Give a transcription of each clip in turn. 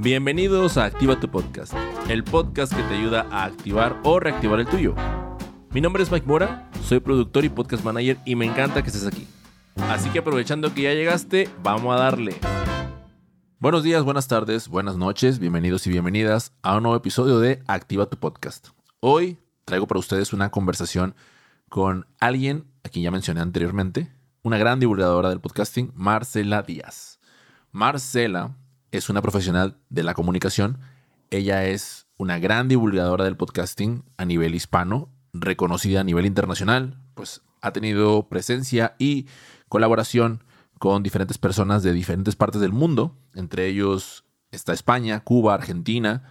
Bienvenidos a Activa tu Podcast, el podcast que te ayuda a activar o reactivar el tuyo. Mi nombre es Mike Mora, soy productor y podcast manager y me encanta que estés aquí. Así que aprovechando que ya llegaste, vamos a darle. Buenos días, buenas tardes, buenas noches, bienvenidos y bienvenidas a un nuevo episodio de Activa tu Podcast. Hoy traigo para ustedes una conversación con alguien a quien ya mencioné anteriormente, una gran divulgadora del podcasting, Marcela Díaz. Marcela es una profesional de la comunicación. Ella es una gran divulgadora del podcasting a nivel hispano, reconocida a nivel internacional, pues ha tenido presencia y colaboración con diferentes personas de diferentes partes del mundo, entre ellos está España, Cuba, Argentina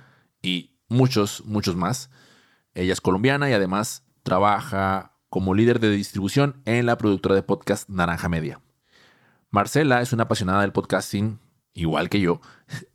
y muchos, muchos más. Ella es colombiana y además trabaja como líder de distribución en la productora de podcast Naranja Media. Marcela es una apasionada del podcasting igual que yo,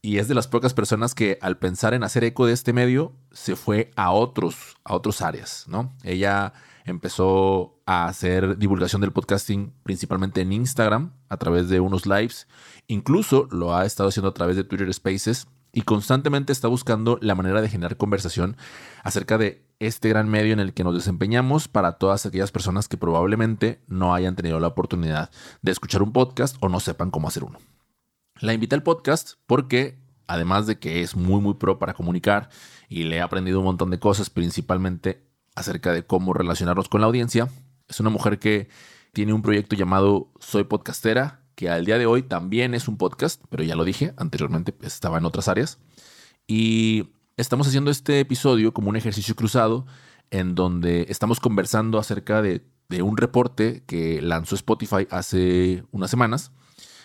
y es de las pocas personas que al pensar en hacer eco de este medio se fue a otros, a otros áreas, ¿no? Ella empezó a hacer divulgación del podcasting principalmente en Instagram a través de unos lives, incluso lo ha estado haciendo a través de Twitter Spaces y constantemente está buscando la manera de generar conversación acerca de este gran medio en el que nos desempeñamos para todas aquellas personas que probablemente no hayan tenido la oportunidad de escuchar un podcast o no sepan cómo hacer uno. La invité al podcast porque, además de que es muy, muy pro para comunicar y le he aprendido un montón de cosas, principalmente acerca de cómo relacionarnos con la audiencia, es una mujer que tiene un proyecto llamado Soy Podcastera, que al día de hoy también es un podcast, pero ya lo dije anteriormente, estaba en otras áreas. Y estamos haciendo este episodio como un ejercicio cruzado en donde estamos conversando acerca de, de un reporte que lanzó Spotify hace unas semanas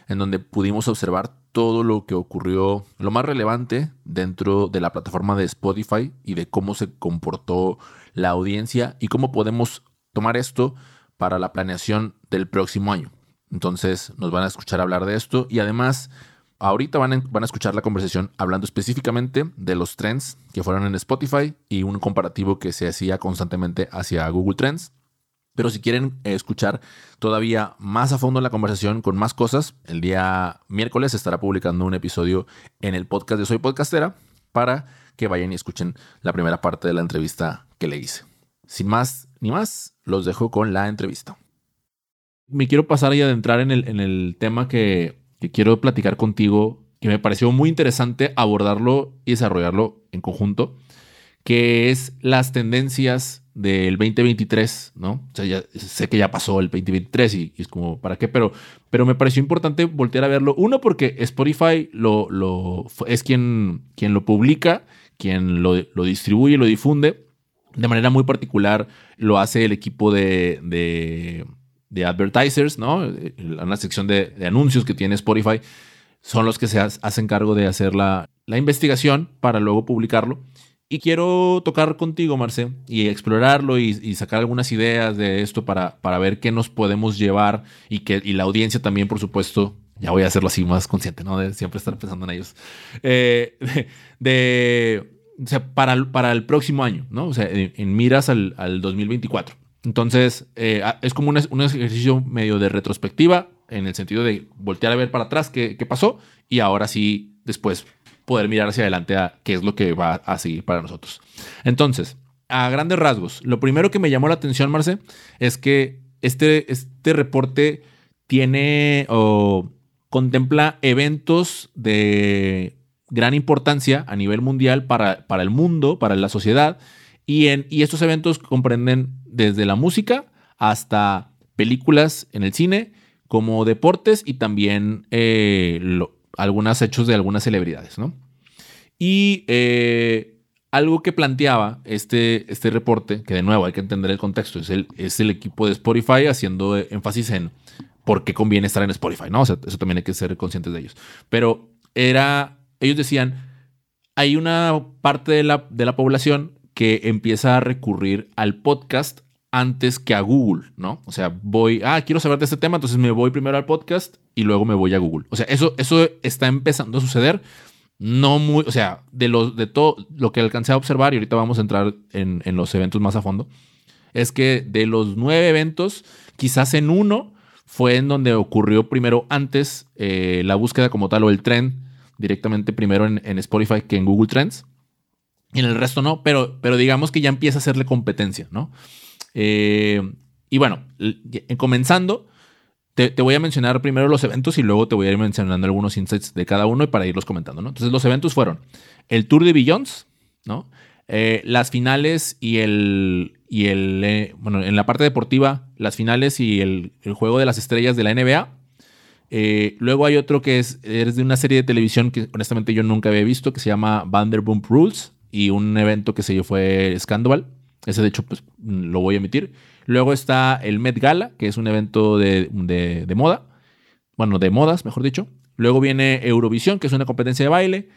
en donde pudimos observar todo lo que ocurrió, lo más relevante dentro de la plataforma de Spotify y de cómo se comportó la audiencia y cómo podemos tomar esto para la planeación del próximo año. Entonces nos van a escuchar hablar de esto y además ahorita van a, van a escuchar la conversación hablando específicamente de los trends que fueron en Spotify y un comparativo que se hacía constantemente hacia Google Trends. Pero si quieren escuchar todavía más a fondo la conversación con más cosas, el día miércoles estará publicando un episodio en el podcast de Soy Podcastera para que vayan y escuchen la primera parte de la entrevista que le hice. Sin más ni más, los dejo con la entrevista. Me quiero pasar y adentrar en el, en el tema que, que quiero platicar contigo, que me pareció muy interesante abordarlo y desarrollarlo en conjunto, que es las tendencias del 2023, ¿no? O sea, ya sé que ya pasó el 2023 y, es como, ¿para qué? Pero, pero me pareció importante voltear a verlo. Uno, porque Spotify lo, lo, es quien, quien lo publica, quien lo, lo distribuye, lo difunde. De manera muy particular lo hace el equipo de, de, advertisers, ¿no? Una sección de, de, anuncios que tiene Spotify son los que se hacen cargo de hacer la, la investigación para luego publicarlo. Y quiero tocar contigo, Marce, y explorarlo y, sacar algunas ideas de esto para, para ver qué nos podemos llevar y que y la audiencia también, por supuesto, ya voy a hacerlo así más consciente, ¿no? De siempre estar pensando en ellos. Eh, de, para, para el próximo año, ¿no? O sea, en, miras al, al, 2024. Entonces, eh, es como un, un, ejercicio medio de retrospectiva, en el sentido de voltear a ver para atrás qué, qué pasó y ahora sí, después poder mirar hacia adelante a qué es lo que va a seguir para nosotros. Entonces, a grandes rasgos, lo primero que me llamó la atención, Marce, es que este, este reporte tiene o contempla eventos de gran importancia a nivel mundial para, para el mundo, para la sociedad, y, en, y estos eventos comprenden desde la música hasta películas en el cine, como deportes y también eh, algunos hechos de algunas celebridades, ¿no? Y eh, algo que planteaba este, este reporte, que de nuevo hay que entender el contexto, es el, es el equipo de Spotify haciendo énfasis en por qué conviene estar en Spotify, ¿no? O sea, eso también hay que ser conscientes de ellos. Pero era, ellos decían, hay una parte de la, de la población que empieza a recurrir al podcast antes que a Google, ¿no? O sea, voy, ah, quiero saber de este tema, entonces me voy primero al podcast y luego me voy a Google. O sea, eso, eso está empezando a suceder. No muy, o sea, de, los, de todo lo que alcancé a observar, y ahorita vamos a entrar en, los eventos más a fondo, es que de los nueve eventos, quizás en uno fue en donde ocurrió primero antes eh, la búsqueda como tal o el tren directamente primero en, Spotify que en Google Trends. Y en el resto no, pero, pero digamos que ya empieza a hacerle competencia, ¿no? Eh, y bueno, comenzando, te, voy a mencionar primero los eventos y luego te voy a ir mencionando algunos insights de cada uno y para irlos comentando, ¿no? Entonces, los eventos fueron el Tour de Billions, ¿no? Eh, las finales y el, y el eh, bueno, en la parte deportiva, las finales y el, juego de las estrellas de la NBA. Eh, luego hay otro que es, es, de una serie de televisión que honestamente yo nunca había visto, que se llama Vanderpump Rules, y un evento que se yo fue Scandal. Ese de hecho pues lo voy a emitir. Luego está el Met Gala, que es un evento de, de moda, bueno, de modas, mejor dicho. Luego viene Eurovisión, que es una competencia de baile.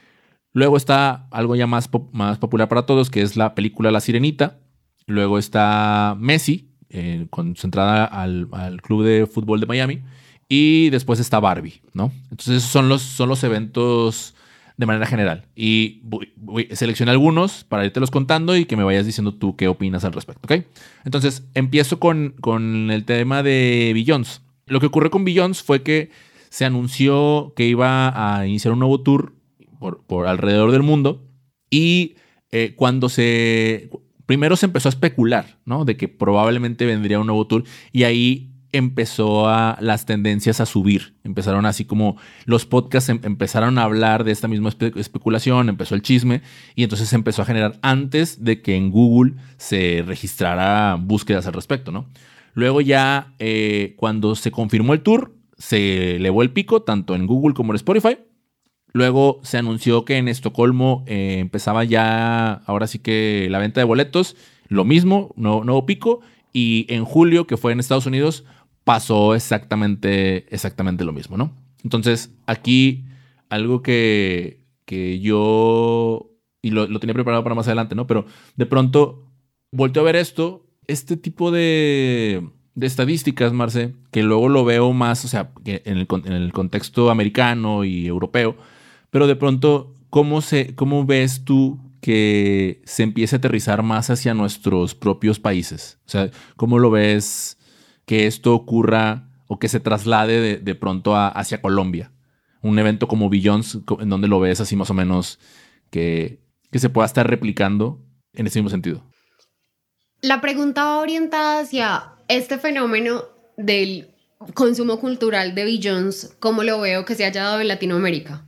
Luego está algo ya más, más popular para todos, que es la película La Sirenita. Luego está Messi, eh, concentrada al, Club de Fútbol de Miami. Y después está Barbie, ¿no? Entonces esos son los, son los eventos de manera general. Y seleccionar algunos para irte los contando y que me vayas diciendo tú qué opinas al respecto, ¿ok? Entonces empiezo con, con el tema de Billions. Lo que ocurrió con Billions fue que se anunció que iba a iniciar un nuevo tour por, alrededor del mundo. Y eh, cuando se... Primero se empezó a especular, ¿no? De que probablemente vendría un nuevo tour y ahí empezó a las tendencias a subir. Empezaron así como los podcasts em, empezaron a hablar de esta misma especulación, empezó el chisme y entonces se empezó a generar antes de que en Google se registrara búsquedas al respecto, ¿no? Luego ya eh, cuando se confirmó el tour, se elevó el pico tanto en Google como en Spotify Luego se anunció que en Estocolmo eh, empezaba ya, ahora sí que la venta de boletos, lo mismo, nuevo, pico. Y en julio, que fue en Estados Unidos, pasó exactamente, exactamente lo mismo, ¿no? Entonces, aquí algo que, que yo, y lo, tenía preparado para más adelante, ¿no? Pero de pronto volteo a ver esto, este tipo de, de estadísticas, Marce, que luego lo veo más, o sea, en el, en el contexto americano y europeo, pero de pronto, ¿cómo, se, ¿cómo ves tú que se empiece a aterrizar más hacia nuestros propios países? O sea, ¿cómo lo ves que esto ocurra o que se traslade de, pronto hacia Colombia? Un evento como Billions, en donde lo ves así más o menos que, que se pueda estar replicando en ese mismo sentido. La pregunta va orientada hacia este fenómeno del consumo cultural de Billions, ¿cómo lo veo que se haya dado en Latinoamérica?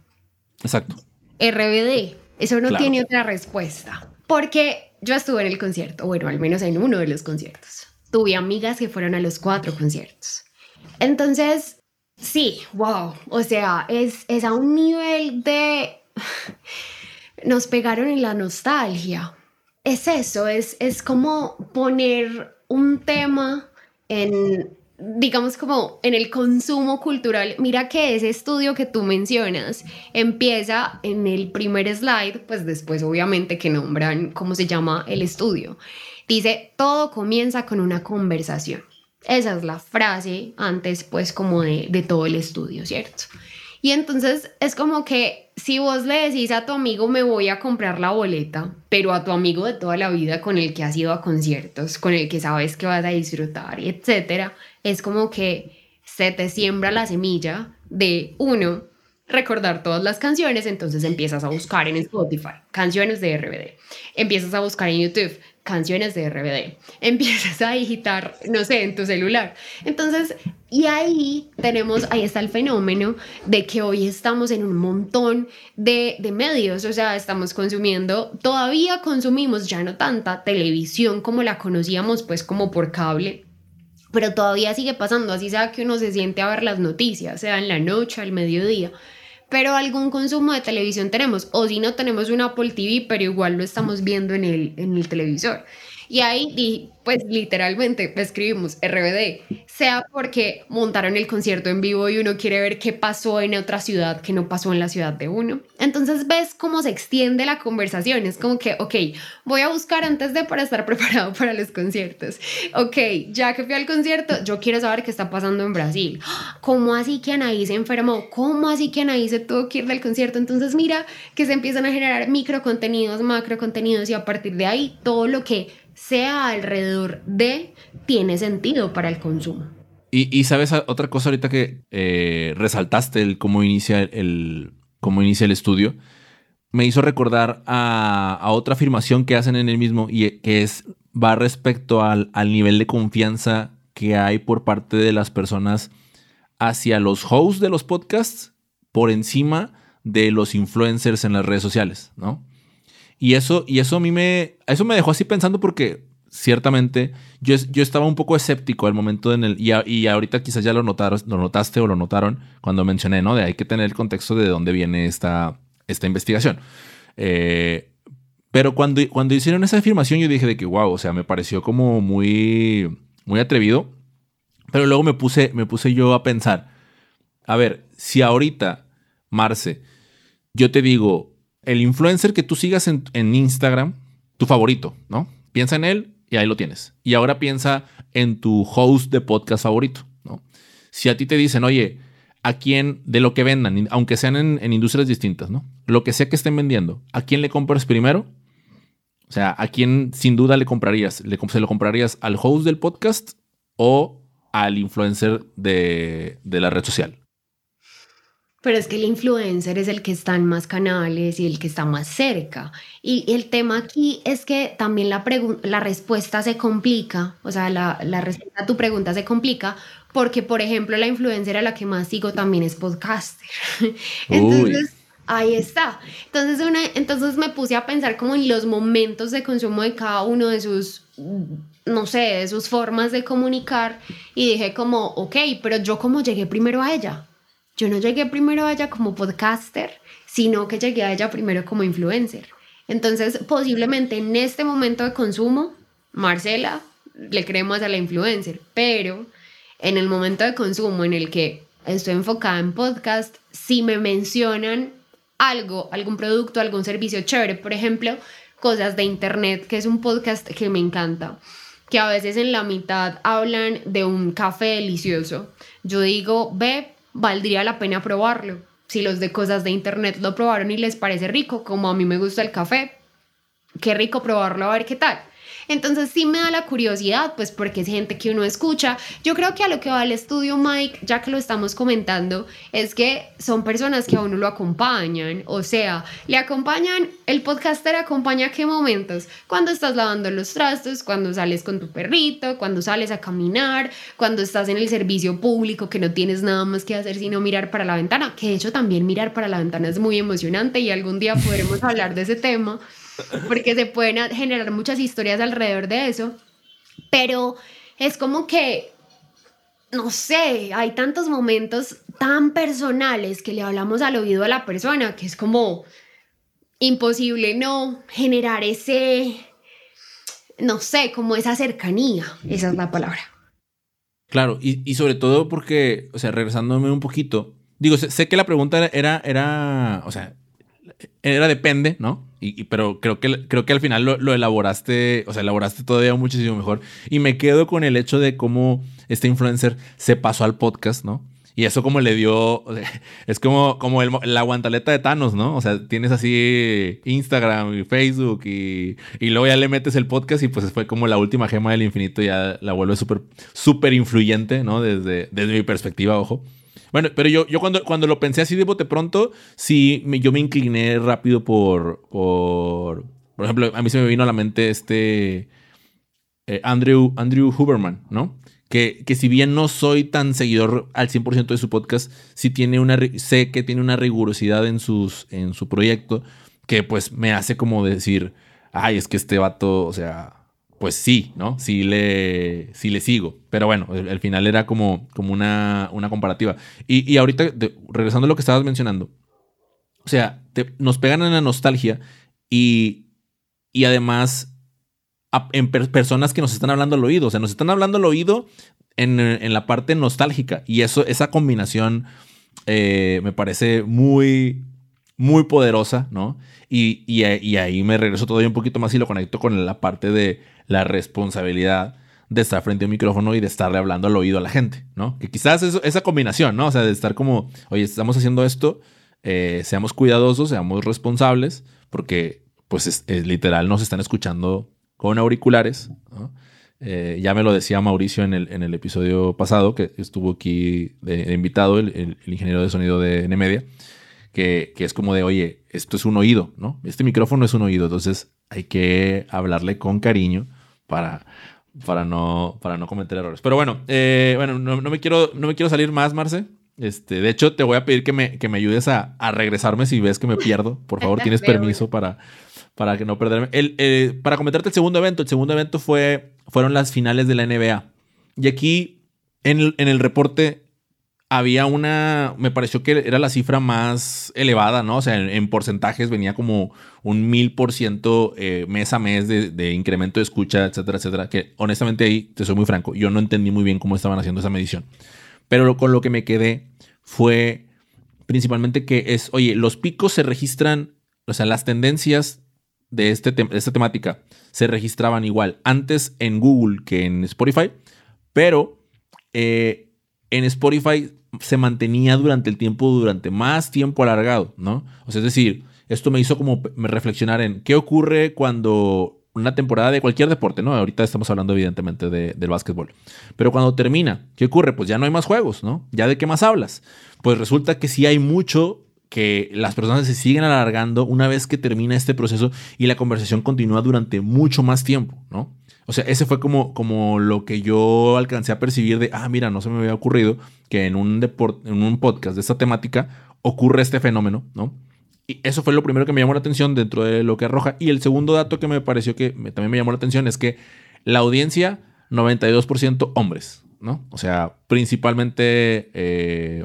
Exacto. RBD, eso no tiene otra respuesta. Porque yo estuve en el concierto, bueno, al menos en uno de los conciertos. Tuve amigas que fueron a los cuatro conciertos. Entonces, sí, wow, o sea, es, es a un nivel de... Nos pegaron en la nostalgia. Es eso, es, es como poner un tema en digamos como en el consumo cultural, mira que ese estudio que tú mencionas empieza en el primer slide, pues después obviamente que nombran cómo se llama el estudio. Dice, todo comienza con una conversación. Esa es la frase antes pues como de, todo el estudio, ¿cierto? Y entonces es como que si vos le decís a tu amigo me voy a comprar la boleta, pero a tu amigo de toda la vida con el que has ido a conciertos, con el que sabes que vas a disfrutar, etcétera, es como que se te siembra la semilla de uno recordar todas las canciones, entonces empiezas a buscar en Spotify canciones de RBD, empiezas a buscar en YouTube canciones de RBD, empiezas a digitar, no sé, en tu celular. Entonces, y ahí tenemos, ahí está el fenómeno de que hoy estamos en un montón de, de medios, o sea, estamos consumiendo, todavía consumimos ya no tanta televisión como la conocíamos, pues como por cable, pero todavía sigue pasando, así sea que uno se siente a ver las noticias, sea en la noche, al mediodía pero algún consumo de televisión tenemos, o si no tenemos un Apple TV, pero igual lo estamos viendo en el, en el televisor. Y ahí, pues literalmente escribimos RBD, sea porque montaron el concierto en vivo y uno quiere ver qué pasó en otra ciudad que no pasó en la ciudad de uno. Entonces ves cómo se extiende la conversación. Es como que, ok, voy a buscar antes de para estar preparado para los conciertos. Ok, ya que fui al concierto, yo quiero saber qué está pasando en Brasil. ¿Cómo así que Anaí se enfermó? ¿Cómo así que Anaí se tuvo que ir del concierto? Entonces mira que se empiezan a generar micro contenidos, macro contenidos y a partir de ahí todo lo que sea alrededor de, tiene sentido para el consumo. Y, sabes otra cosa ahorita que eh, resaltaste, el cómo inicia el, cómo inicia el estudio, me hizo recordar a, otra afirmación que hacen en el mismo y que es va respecto al, al nivel de confianza que hay por parte de las personas hacia los hosts de los podcasts por encima de los influencers en las redes sociales, ¿no? Y eso, y eso a mí me, eso me dejó así pensando porque ciertamente yo, yo estaba un poco escéptico al momento en el, y, y ahorita quizás ya lo, notaron, lo notaste o lo notaron cuando mencioné, ¿no? De hay que tener el contexto de dónde viene esta, esta investigación. Eh, pero cuando, cuando hicieron esa afirmación yo dije de que, wow, o sea, me pareció como muy, muy atrevido. Pero luego me puse, me puse yo a pensar, a ver, si ahorita, Marce, yo te digo, el influencer que tú sigas en, Instagram, tu favorito, ¿no? Piensa en él y ahí lo tienes. Y ahora piensa en tu host de podcast favorito, ¿no? Si a ti te dicen, oye, a quién, de lo que vendan, aunque sean en, industrias distintas, ¿no? Lo que sea que estén vendiendo, ¿a quién le compras primero? O sea, ¿a quién sin duda le comprarías? ¿Le, ¿Se lo comprarías al host del podcast o al influencer de la red social? Pero es que el influencer es el que está en más canales y el que está más cerca. Y el tema aquí es que también la, la respuesta se complica, o sea, la, la, respuesta a tu pregunta se complica porque, por ejemplo, la influencer a la que más sigo también es podcaster. Entonces, ahí está. Entonces, una, entonces me puse a pensar como en los momentos de consumo de cada uno de sus no sé, de sus formas de comunicar y dije como, ok, pero yo cómo llegué primero a ella yo no llegué primero a ella como podcaster, sino que llegué a ella primero como influencer. Entonces, posiblemente en este momento de consumo, Marcela le creemos a la influencer, pero en el momento de consumo en el que estoy enfocada en podcast, si me mencionan algo, algún producto, algún servicio chévere, por ejemplo, cosas de internet, que es un podcast que me encanta, que a veces en la mitad hablan de un café delicioso. Yo digo, ve, valdría la pena probarlo. Si los de cosas de internet lo probaron y les parece rico, como a mí me gusta el café, qué rico probarlo a ver qué tal. Entonces sí me da la curiosidad, pues porque es gente que uno escucha. Yo creo que a lo que va el estudio Mike, ya que lo estamos comentando, es que son personas que a uno lo acompañan. O sea, le acompañan, el podcaster acompaña qué momentos. Cuando estás lavando los trastos, cuando sales con tu perrito, cuando sales a caminar, cuando estás en el servicio público que no tienes nada más que hacer sino mirar para la ventana. Que de hecho también mirar para la ventana es muy emocionante y algún día podremos hablar de ese tema porque se pueden generar muchas historias alrededor de eso, pero es como que, no sé, hay tantos momentos tan personales que le hablamos al oído a la persona que es como imposible no generar ese, no sé, como esa cercanía, esa es la palabra. Claro, y, sobre todo porque, o sea, regresándome un poquito, digo, sé, que la pregunta era, era, o sea, era depende, ¿no? Y, pero creo que, creo que al final lo, elaboraste, o sea, elaboraste todavía muchísimo mejor. Y me quedo con el hecho de cómo este influencer se pasó al podcast, ¿no? Y eso como le dio, es como, como la guantaleta de Thanos, ¿no? O sea, tienes así Instagram y Facebook y, y luego ya le metes el podcast y pues fue como la última gema del infinito, ya la vuelve súper, súper influyente, ¿no? Desde, desde mi perspectiva, ojo. Bueno, pero yo, yo cuando, cuando lo pensé así de bote pronto, sí, yo me incliné rápido por, por, por ejemplo, a mí se me vino a la mente este eh, Andrew, Andrew Huberman, ¿no? Que, que, si bien no soy tan seguidor al 100% de su podcast, sí tiene una, sé que tiene una rigurosidad en, sus, en su proyecto que pues me hace como decir, ay, es que este vato, o sea, pues sí, ¿no? Sí le, sí le sigo. Pero bueno, al final era como, como una, una comparativa. Y, ahorita, regresando a lo que estabas mencionando, o sea, nos pegan en la nostalgia y, y además en personas que nos están hablando al oído. O sea, nos están hablando al oído en, la parte nostálgica. Y eso, esa combinación eh, me parece muy, muy poderosa, ¿no? Y, y, y, ahí me regreso todavía un poquito más y lo conecto con la parte de la responsabilidad de estar frente a un micrófono y de estarle hablando al oído a la gente, ¿no? Que quizás esa combinación, ¿no? O sea, de estar como, oye, estamos haciendo esto, eh, seamos cuidadosos, seamos responsables, porque pues es, literal nos están escuchando con auriculares, eh, ya me lo decía Mauricio en el, en el episodio pasado, que estuvo aquí invitado, el, ingeniero de sonido de Nemedia, que, que, es como de, oye, esto es un oído, ¿no? Este micrófono es un oído, entonces hay que hablarle con cariño para, para, no, para no cometer errores. Pero bueno, eh, bueno no, me quiero, no me quiero salir más, Marce. Este, de hecho, te voy a pedir que me, que me ayudes a, a regresarme si ves que me pierdo. Por favor, tienes permiso para, para que no perderme. El, eh, para comentarte el segundo evento, el segundo evento fue, fueron las finales de la NBA. Y aquí, en el, en el reporte, había una, me pareció que era la cifra más elevada, ¿no? O sea, en, porcentajes venía como un mil por ciento eh, mes a mes de, de, incremento de escucha, etcétera, etcétera. Que honestamente ahí, te soy muy franco, yo no entendí muy bien cómo estaban haciendo esa medición. Pero con lo que me quedé fue principalmente que es, oye, los picos se registran, o sea, las tendencias de, este esta temática se registraban igual antes en Google que en Spotify, pero eh, en Spotify se mantenía durante el tiempo, durante más tiempo alargado, ¿no? O sea, es decir, esto me hizo como reflexionar en qué ocurre cuando una temporada de cualquier deporte, ¿no? Ahorita estamos hablando evidentemente del básquetbol. Pero cuando termina, ¿qué ocurre? Pues ya no hay más juegos, ¿no? ¿Ya de qué más hablas? Pues resulta que sí hay mucho que las personas se siguen alargando una vez que termina este proceso y la conversación continúa durante mucho más tiempo, ¿no? O sea, ese fue como, como lo que yo alcancé a percibir de, ah, mira, no se me había ocurrido que en un, en un podcast de esta temática ocurre este fenómeno, ¿no? Y eso fue lo primero que me llamó la atención dentro de lo que arroja. Y el segundo dato que me pareció que también me llamó la atención es que la audiencia, 92% hombres, ¿no? O sea, principalmente eh,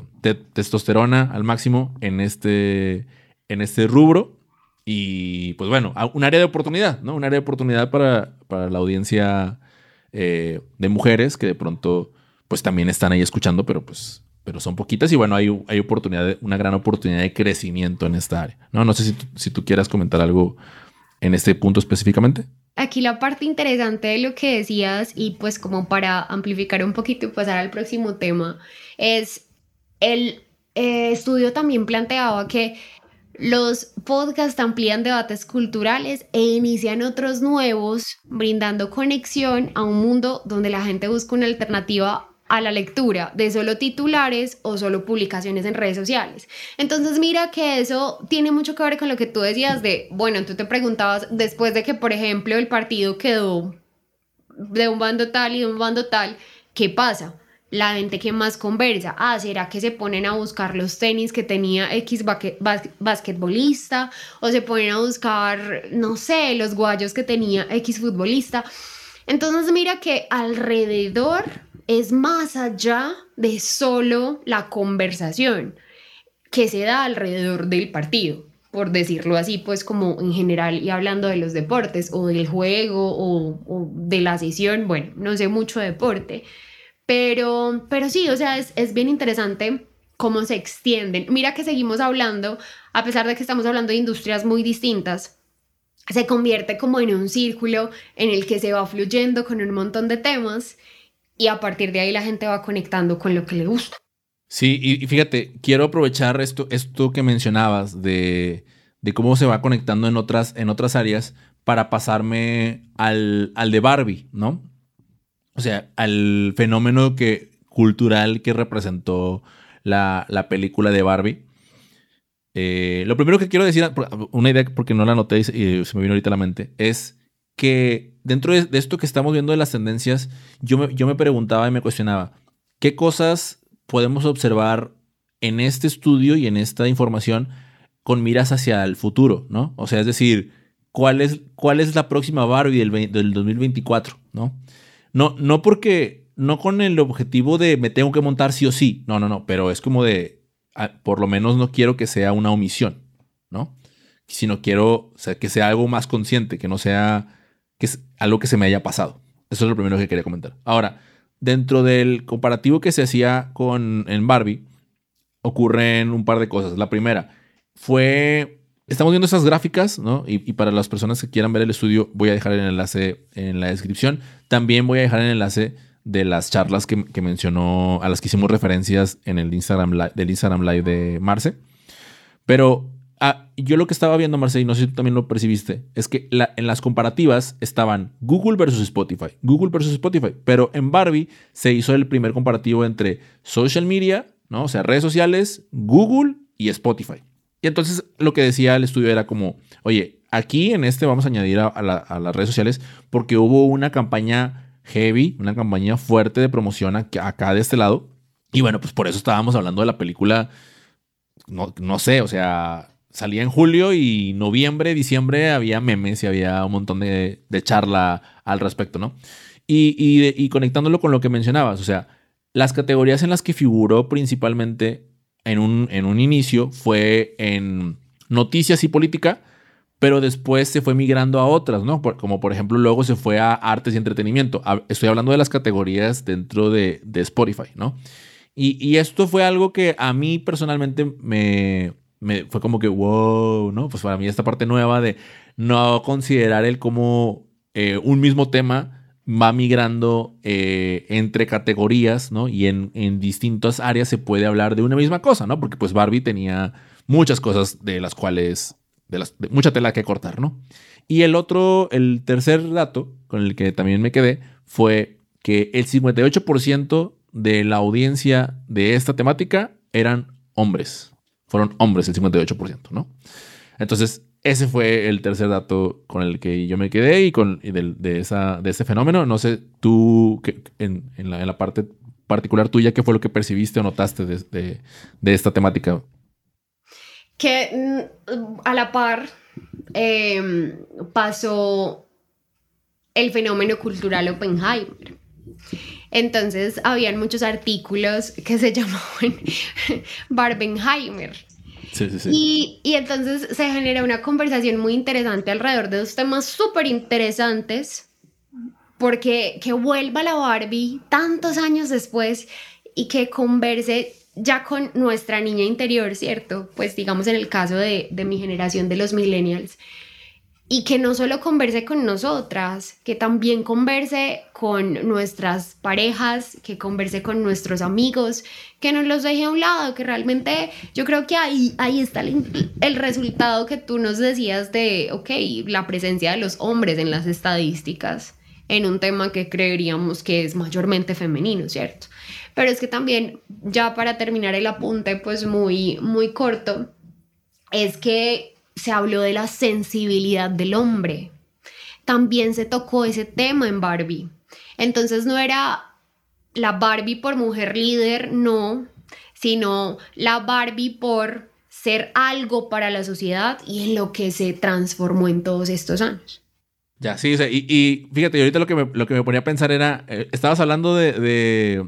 testosterona al máximo en este, en este rubro. Y pues bueno, un área de oportunidad, ¿no? Un área de oportunidad para, la audiencia eh, de mujeres que de pronto pues también están ahí escuchando, pero pues pero son poquitas y bueno, hay, hay oportunidad, una gran oportunidad de crecimiento en esta área. No, no sé si si tú quieras comentar algo en este punto específicamente. Aquí la parte interesante de lo que decías y pues como para amplificar un poquito y pasar al próximo tema es el eh, estudio también planteaba que los podcasts amplían debates culturales e inician otros nuevos, brindando conexión a un mundo donde la gente busca una alternativa a la lectura de solo titulares o solo publicaciones en redes sociales. Entonces mira que eso tiene mucho que ver con lo que tú decías de, bueno, tú te preguntabas después de que, por ejemplo, el partido quedó de un bando tal y de un bando tal, ¿qué pasa? La gente que más conversa, ah, ¿será que se ponen a buscar los tenis que tenía X basquetbolista? O se ponen a buscar, no sé, los guayos que tenía X futbolista. Entonces mira que alrededor es más allá de solo la conversación que se da alrededor del partido, por decirlo así, pues como en general y hablando de los deportes o del juego o, de la sesión, bueno, no sé mucho de deporte, pero, pero sí, o sea, es, es bien interesante cómo se extienden. Mira que seguimos hablando, a pesar de que estamos hablando de industrias muy distintas, se convierte como en un círculo en el que se va fluyendo con un montón de temas y a partir de ahí la gente va conectando con lo que le gusta. Sí, y, fíjate, quiero aprovechar esto, esto que mencionabas de, cómo se va conectando en otras, en otras áreas para pasarme al, al de Barbie, ¿no? O sea, al fenómeno que, cultural que representó la, película de Barbie. Eh, lo primero que quiero decir, una idea porque no la noté y se me vino ahorita a la mente, es que dentro de, esto que estamos viendo de las tendencias, yo me, yo me preguntaba y me cuestionaba, ¿qué cosas podemos observar en este estudio y en esta información con miras hacia el futuro, ¿no? O sea, es decir, ¿cuál es, cuál es la próxima Barbie del, del 2024, ¿no? No, no porque, no con el objetivo de me tengo que montar sí o sí, no, no, no, pero es como de, ah, por lo menos no quiero que sea una omisión, ¿no? Sino quiero que sea algo más consciente, que no sea que es algo que se me haya pasado. Eso es lo primero que quería comentar. Ahora, dentro del comparativo que se hacía con en Barbie, ocurren un par de cosas. La primera fue, estamos viendo esas gráficas, ¿no? Y, para las personas que quieran ver el estudio, voy a dejar el enlace en la descripción. También voy a dejar el enlace de las charlas que, mencionó, a las que hicimos referencias en el Instagram del Instagram Live de Marce. Pero Ah, yo lo que estaba viendo, Marcelo, y no sé si tú también lo percibiste, es que en las comparativas estaban Google versus Spotify, Google versus Spotify, pero en Barbie se hizo el primer comparativo entre social media, ¿no? O sea, redes sociales, Google y Spotify, Y entonces lo que decía el estudio era como, oye, aquí en este vamos a añadir a, las redes sociales porque hubo una campaña heavy, una campaña fuerte de promoción acá de este lado. Y bueno, pues por eso estábamos hablando de la película, no, no sé, o sea, salía en julio y noviembre, diciembre había memes y había un montón de, charla al respecto, ¿no? Y, y, conectándolo con lo que mencionabas, o sea, las categorías en las que figuró principalmente en un, en un inicio fue en noticias y política, pero después se fue migrando a otras, ¿no? como por ejemplo luego se fue a artes y entretenimiento. Estoy hablando de las categorías dentro de, de Spotify, ¿no? Y, y, esto fue algo que a mí personalmente me, me fue como que, wow, ¿no? Pues para mí esta parte nueva de no considerar el como eh, un mismo tema va migrando eh, entre categorías, ¿no? Y en, distintas áreas se puede hablar de una misma cosa, ¿no? Porque pues Barbie tenía muchas cosas de las cuales, de las, mucha tela que cortar, ¿no? Y el otro, el tercer dato con el que también me quedé fue que el 58% de la audiencia de esta temática eran hombres fueron hombres el 58%, ¿no? Entonces, ese fue el tercer dato con el que yo me quedé y con de, ese fenómeno. No sé, tú, en, la, parte particular tuya, ¿qué fue lo que percibiste o notaste de, de, esta temática? Que mm, a la par em, pasó el fenómeno cultural Oppenheimer. Entonces, habían muchos artículos que se llamaban Barbenheimer. Y, y, entonces se genera una conversación muy interesante alrededor de dos temas súper interesantes, porque que vuelva la Barbie tantos años después y que converse ya con nuestra niña interior, ¿cierto? Pues digamos en el caso de, de mi generación de los millennials, y que no solo converse con nosotras, que también converse con nuestras parejas, que converse con nuestros amigos, que nos los deje a un lado, que realmente yo creo que ahí, ahí está el, el resultado que tú nos decías de, ok, la presencia de los hombres en las estadísticas en un tema que creeríamos que es mayormente femenino, ¿cierto? Pero es que también, ya para terminar el apunte, pues muy, muy corto, es que se habló de la sensibilidad del hombre. También se tocó ese tema en Barbie. Entonces no era la Barbie por mujer líder, no, sino la Barbie por ser algo para la sociedad y en lo que se transformó en todos estos años. Ya, sí, y, fíjate, ahorita lo que, me, lo que me ponía a pensar era, eh, estabas hablando de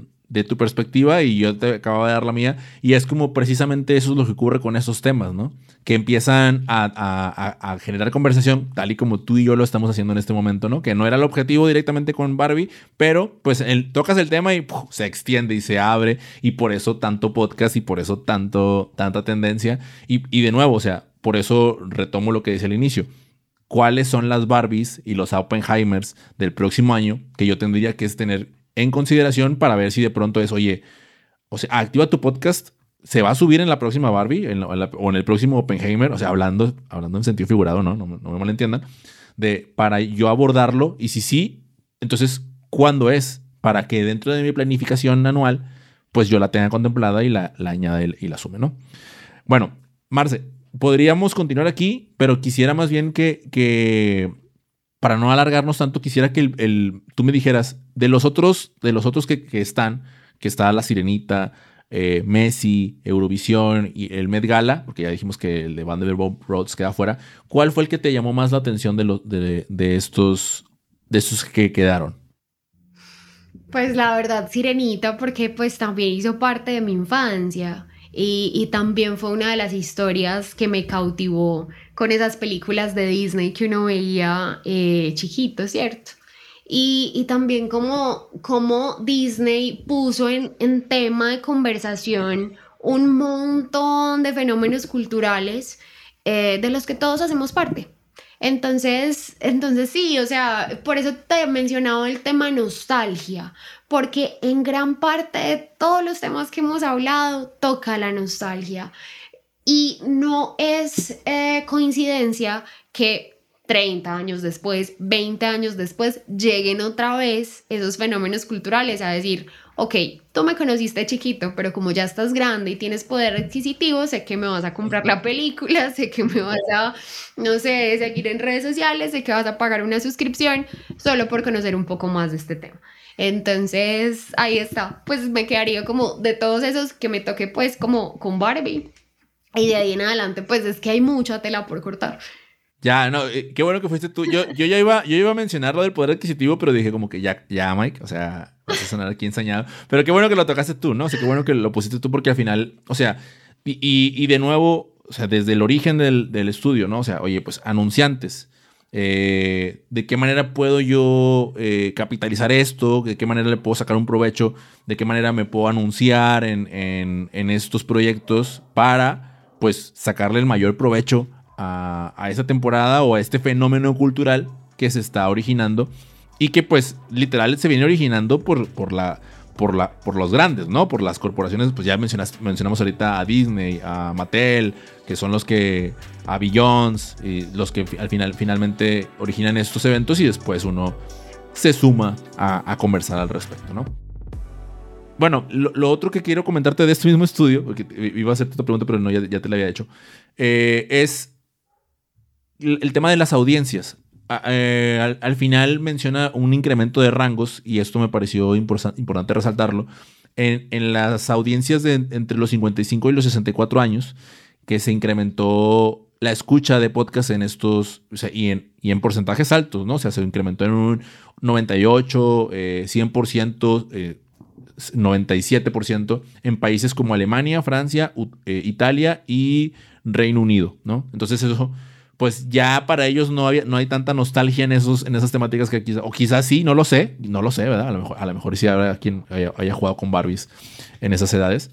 tu perspectiva y yo te acabo de dar la mía. Y es como precisamente eso es lo que ocurre con esos temas, ¿no? Que empiezan a, generar conversación, tal y como tú y yo lo estamos haciendo en este momento, ¿no? Que no era el objetivo directamente con Barbie, pero pues el, tocas el tema y se extiende y se abre. Y por eso tanto podcast y por eso tanto, tanta tendencia. Y, y de nuevo, o sea, por eso retomo lo que dice al inicio cuáles son las Barbies y los Oppenheimers del próximo año que yo tendría que tener en consideración para ver si de pronto es, oye, o sea, activa tu podcast, se va a subir en la próxima Barbie o en el próximo Oppenheimer, o sea, hablando, hablando en sentido figurado, ¿no? No, no me malentiendan, de para yo abordarlo y si sí, entonces, ¿cuándo es? Para que dentro de mi planificación anual, pues yo la tenga contemplada y la, la añada y la sume, ¿no? Bueno, Marce, podríamos continuar aquí, pero quisiera más bien que, que para no alargarnos tanto, quisiera que el, tú me dijeras, de los otros, de los otros que, están, que está La Sirenita, eh, Messi, Eurovisión y el Met Gala, porque ya dijimos que el de Vanderbilt Roads queda fuera, ¿cuál fue el que te llamó más la atención de, los de, de, estos, de estos que quedaron? Pues la verdad, Sirenita, porque pues también hizo parte de mi infancia. Y, también fue una de las historias que me cautivó con esas películas de Disney que uno veía eh, chiquito, ¿cierto? Y, también como, como Disney puso en, en tema de conversación un montón de fenómenos culturales eh, de los que todos hacemos parte. Entonces, entonces sí, o sea, por eso te he mencionado el tema nostalgia, porque en gran parte de todos los temas que hemos hablado toca la nostalgia. Y no es eh, coincidencia que 30 años después, 20 años después, lleguen otra vez esos fenómenos culturales a decir, ok, tú me conociste chiquito, pero como ya estás grande y tienes poder adquisitivo, sé que me vas a comprar la película, sé que me vas a, no sé, seguir en redes sociales, sé que vas a pagar una suscripción solo por conocer un poco más de este tema. Entonces, ahí está. Pues me quedaría como de todos esos que me toqué pues como con Barbie. Y de ahí en adelante, pues es que hay mucha tela por cortar. Ya, no, eh, qué bueno que fuiste tú. Yo, yo, ya iba, yo iba a mencionar lo del poder adquisitivo, pero dije como que ya, ya, Mike, o sea, vas a sonar aquí ensañado. Pero qué bueno que lo tocaste tú, ¿no? O sea, qué bueno que lo pusiste tú porque al final, o sea, y, y, de nuevo, o sea, desde el origen del, del, estudio, ¿no? O sea, oye, pues anunciantes. Eh, ¿De qué manera puedo yo eh, capitalizar esto? ¿De qué manera le puedo sacar un provecho? ¿De qué manera me puedo anunciar en, en, en estos proyectos para, pues, sacarle el mayor provecho a, esa temporada o a este fenómeno cultural que se está originando y que pues literal se viene originando por, por, la, por, la, por los grandes, ¿no? Por las corporaciones, pues ya mencionamos ahorita a Disney, a Mattel, que son los que, a Billions, y los que al final finalmente originan estos eventos y después uno se suma a, conversar al respecto, ¿no? Bueno, lo, otro que quiero comentarte de este mismo estudio, porque iba a hacerte otra pregunta, pero no, ya, te la había hecho, eh, es el tema de las audiencias. Eh, al, final menciona un incremento de rangos y esto me pareció importante resaltarlo. En, las audiencias de entre los 55 y los 64 años, que se incrementó la escucha de podcast en estos, y, en, porcentajes altos, ¿no? O sea, se incrementó en un 98, 100%, 97% en países como Alemania, Francia, eh, Italia y Reino Unido, ¿no? Entonces eso pues ya para ellos no, había, no hay tanta nostalgia en, esos, en esas temáticas que quizás, o quizás sí, no lo sé, no lo sé, ¿verdad? A lo mejor, a lo mejor habrá quien haya, jugado con Barbies en esas edades.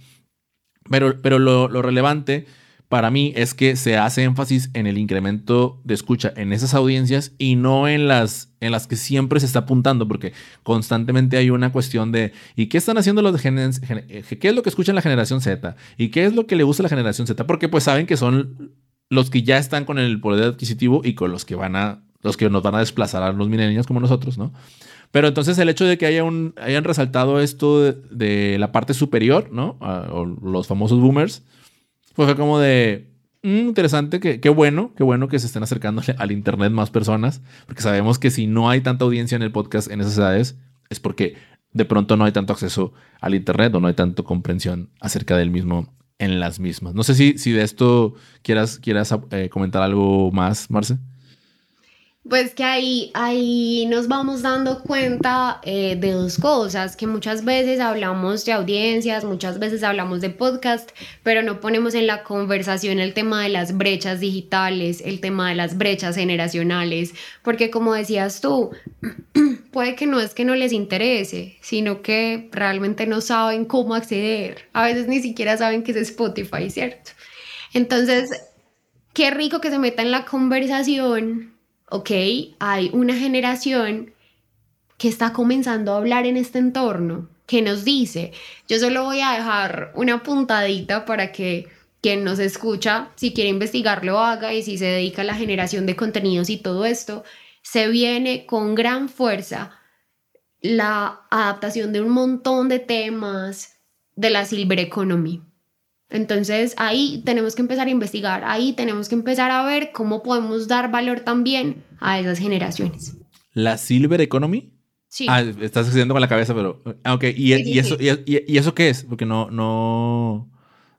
Pero, pero lo, relevante para mí es que se hace énfasis en el incremento de escucha en esas audiencias y no en las, en las que siempre se está apuntando, porque constantemente hay una cuestión de ¿y qué están haciendo los de qué es lo que escuchan la generación Z? ¿Y qué es lo que le gusta la generación Z? Porque pues saben que son los que ya están con el poder adquisitivo y con los que van a, los que nos van a desplazar a los milenios como nosotros, ¿no? Pero entonces el hecho de que haya un, hayan resaltado esto de, la parte superior, ¿no? o los famosos boomers, pues fue como de, mm, interesante, que, qué bueno, qué bueno que se estén acercando al Internet más personas, porque sabemos que si no hay tanta audiencia en el podcast en esas edades, es porque de pronto no hay tanto acceso al Internet o no hay tanta comprensión acerca del mismo en las mismas. No sé si, si de esto quieras, quieras eh, comentar algo más, Marce. Pues que ahí, ahí nos vamos dando cuenta eh, de dos cosas, que muchas veces hablamos de audiencias, muchas veces hablamos de podcast, pero no ponemos en la conversación el tema de las brechas digitales, el tema de las brechas generacionales, porque como decías tú, puede que no es que no les interese, sino que realmente no saben cómo acceder, a veces ni siquiera saben que es Spotify, ¿cierto? Entonces, qué rico que se meta en la conversación ¿ok? Hay una generación que está comenzando a hablar en este entorno, que nos dice, yo solo voy a dejar una puntadita para que quien nos escucha, si quiere investigar, lo haga y si se dedica a la generación de contenidos y todo esto, se viene con gran fuerza la adaptación de un montón de temas de la silver economy. Entonces ahí tenemos que empezar a investigar, ahí tenemos que empezar a ver cómo podemos dar valor también a esas generaciones. ¿La Silver Economy? Sí. Ah, estás haciendo con la cabeza, pero... Ah, ok, ¿Y, eso, y, eso qué es? Porque no, no...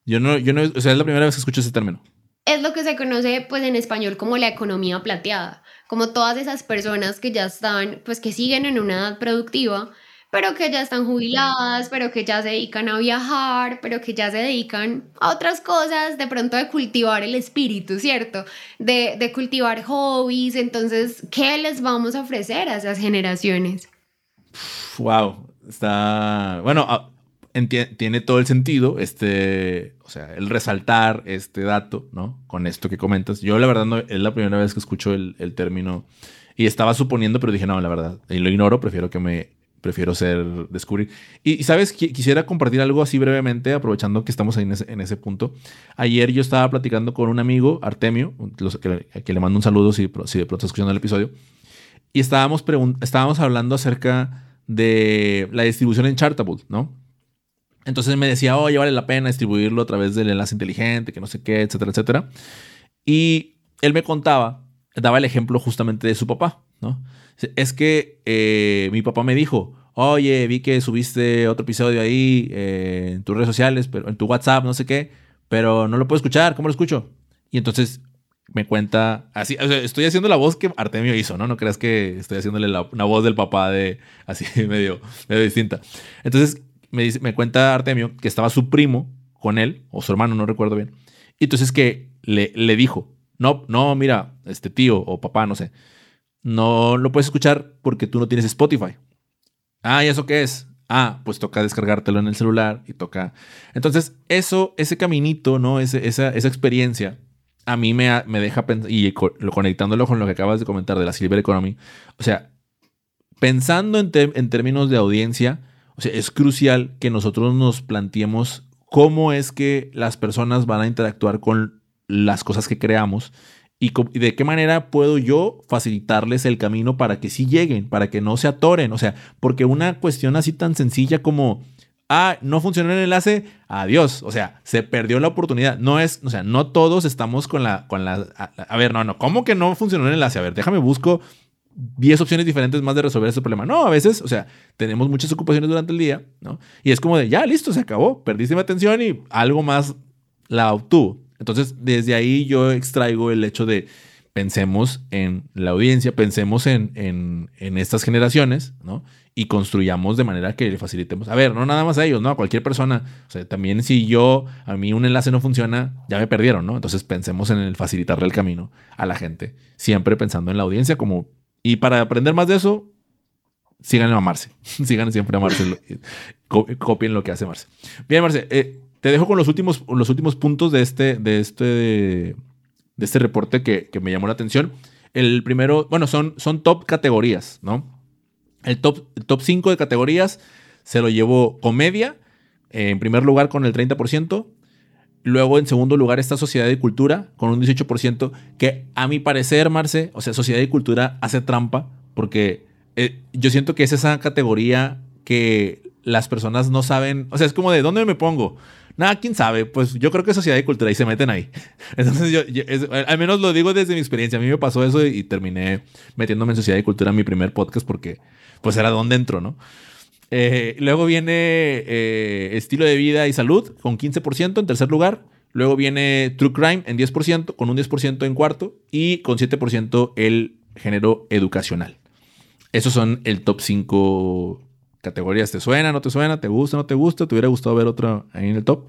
Yo no, yo no... O sea, es la primera vez que escucho ese término. Es lo que se conoce pues en español como la economía plateada. Como todas esas personas que ya están, pues que siguen en una edad productiva, pero que ya están jubiladas, pero que ya se dedican a viajar, pero que ya se dedican a otras cosas, de pronto de cultivar el espíritu, ¿cierto? De, de cultivar hobbies, entonces, ¿qué les vamos a ofrecer a esas generaciones? Wow, está, bueno, ah, tiene todo el sentido, este, o sea, el resaltar este dato, ¿no? Con esto que comentas. Yo la verdad no, es la primera vez que escucho el, el término y estaba suponiendo, pero dije, no, la verdad, y lo ignoro, prefiero que me prefiero ser descubrir. Y, sabes, quisiera compartir algo así brevemente, aprovechando que estamos ahí en ese, punto. Ayer yo estaba platicando con un amigo, Artemio, que, le mando un saludo si, si de pronto está escuchando el episodio, y estábamos, estábamos hablando acerca de la distribución en Chartable, ¿no? Entonces me decía, oye, vale la pena distribuirlo a través del enlace inteligente, que no sé qué, etcétera, etcétera. Y él me contaba, daba el ejemplo justamente de su papá, ¿no? Es que eh, mi papá me dijo, oye, vi que subiste otro episodio ahí eh, en tus redes sociales, pero en tu WhatsApp, no sé qué, pero no lo puedo escuchar, ¿cómo lo escucho? Y entonces me cuenta, así, estoy haciendo la voz que Artemio hizo, ¿no? No creas que estoy haciéndole una voz del papá de, así, medio, medio distinta. Entonces me, dice, me cuenta Artemio que estaba su primo con él, o su hermano, no recuerdo bien. Y entonces que le, le dijo, no, no, mira, este tío o papá, no sé, no lo puedes escuchar porque tú no tienes Spotify. Ah, ¿y eso qué es? Ah, pues toca descargártelo en el celular y toca. Entonces, eso, ese caminito, ¿no? esa, esa experiencia, a mí me, me deja pensar, y lo, conectándolo con lo que acabas de comentar de la Silver Economy, o sea, pensando en, en términos de audiencia, o sea, es crucial que nosotros nos planteemos cómo es que las personas van a interactuar con las cosas que creamos y, de qué manera puedo yo facilitarles el camino para que sí lleguen, para que no se atoren. O sea, porque una cuestión así tan sencilla como, ah, no funcionó el enlace, adiós. O sea, se perdió la oportunidad. No es, o sea, no todos estamos con la, con la, a, ver, no, no, ¿cómo que no funcionó el enlace? A ver, déjame busco 10 opciones diferentes más de resolver ese problema. No, a veces, o sea, tenemos muchas ocupaciones durante el día, ¿no? Y es como de, ya, listo, se acabó, perdiste mi atención y algo más la obtuvo. Entonces, desde ahí yo extraigo el hecho de pensemos en la audiencia, pensemos en, en, estas generaciones, ¿no? Y construyamos de manera que le facilitemos. A ver, no nada más a ellos, ¿no? A cualquier persona. O sea, también si yo, a mí un enlace no funciona, ya me perdieron, ¿no? Entonces pensemos en el facilitarle el camino a la gente, siempre pensando en la audiencia como... Y para aprender más de eso, sigan a Marce. sigan siempre a Marce. copien lo que hace Marce. Bien, Marce. Eh, te dejo con los últimos, los últimos puntos de este, de este, de este reporte que, me llamó la atención. El primero, bueno, son, son top categorías, ¿no? El top, top 5 de categorías se lo llevó comedia, en primer lugar con el 30%. Luego, en segundo lugar, está Sociedad y Cultura con un 18%, que a mi parecer, Marce, o sea, Sociedad y Cultura hace trampa, porque eh, yo siento que es esa categoría que las personas no saben, o sea, es como de dónde me pongo. Nada, quién sabe, pues yo creo que sociedad y cultura y se meten ahí. Entonces yo, al menos lo digo desde mi experiencia, a mí me pasó eso y, terminé metiéndome en sociedad y cultura en mi primer podcast porque pues era donde entro, ¿no? Eh, luego viene eh, estilo de vida y salud con 15% en tercer lugar. Luego viene True Crime en 10%, con un 10% en cuarto y con 7% el género educacional. Esos son el top 5 categorías. ¿Te suena, no te suena? ¿Te gusta, no te gusta? ¿Te hubiera gustado ver otro ahí en el top?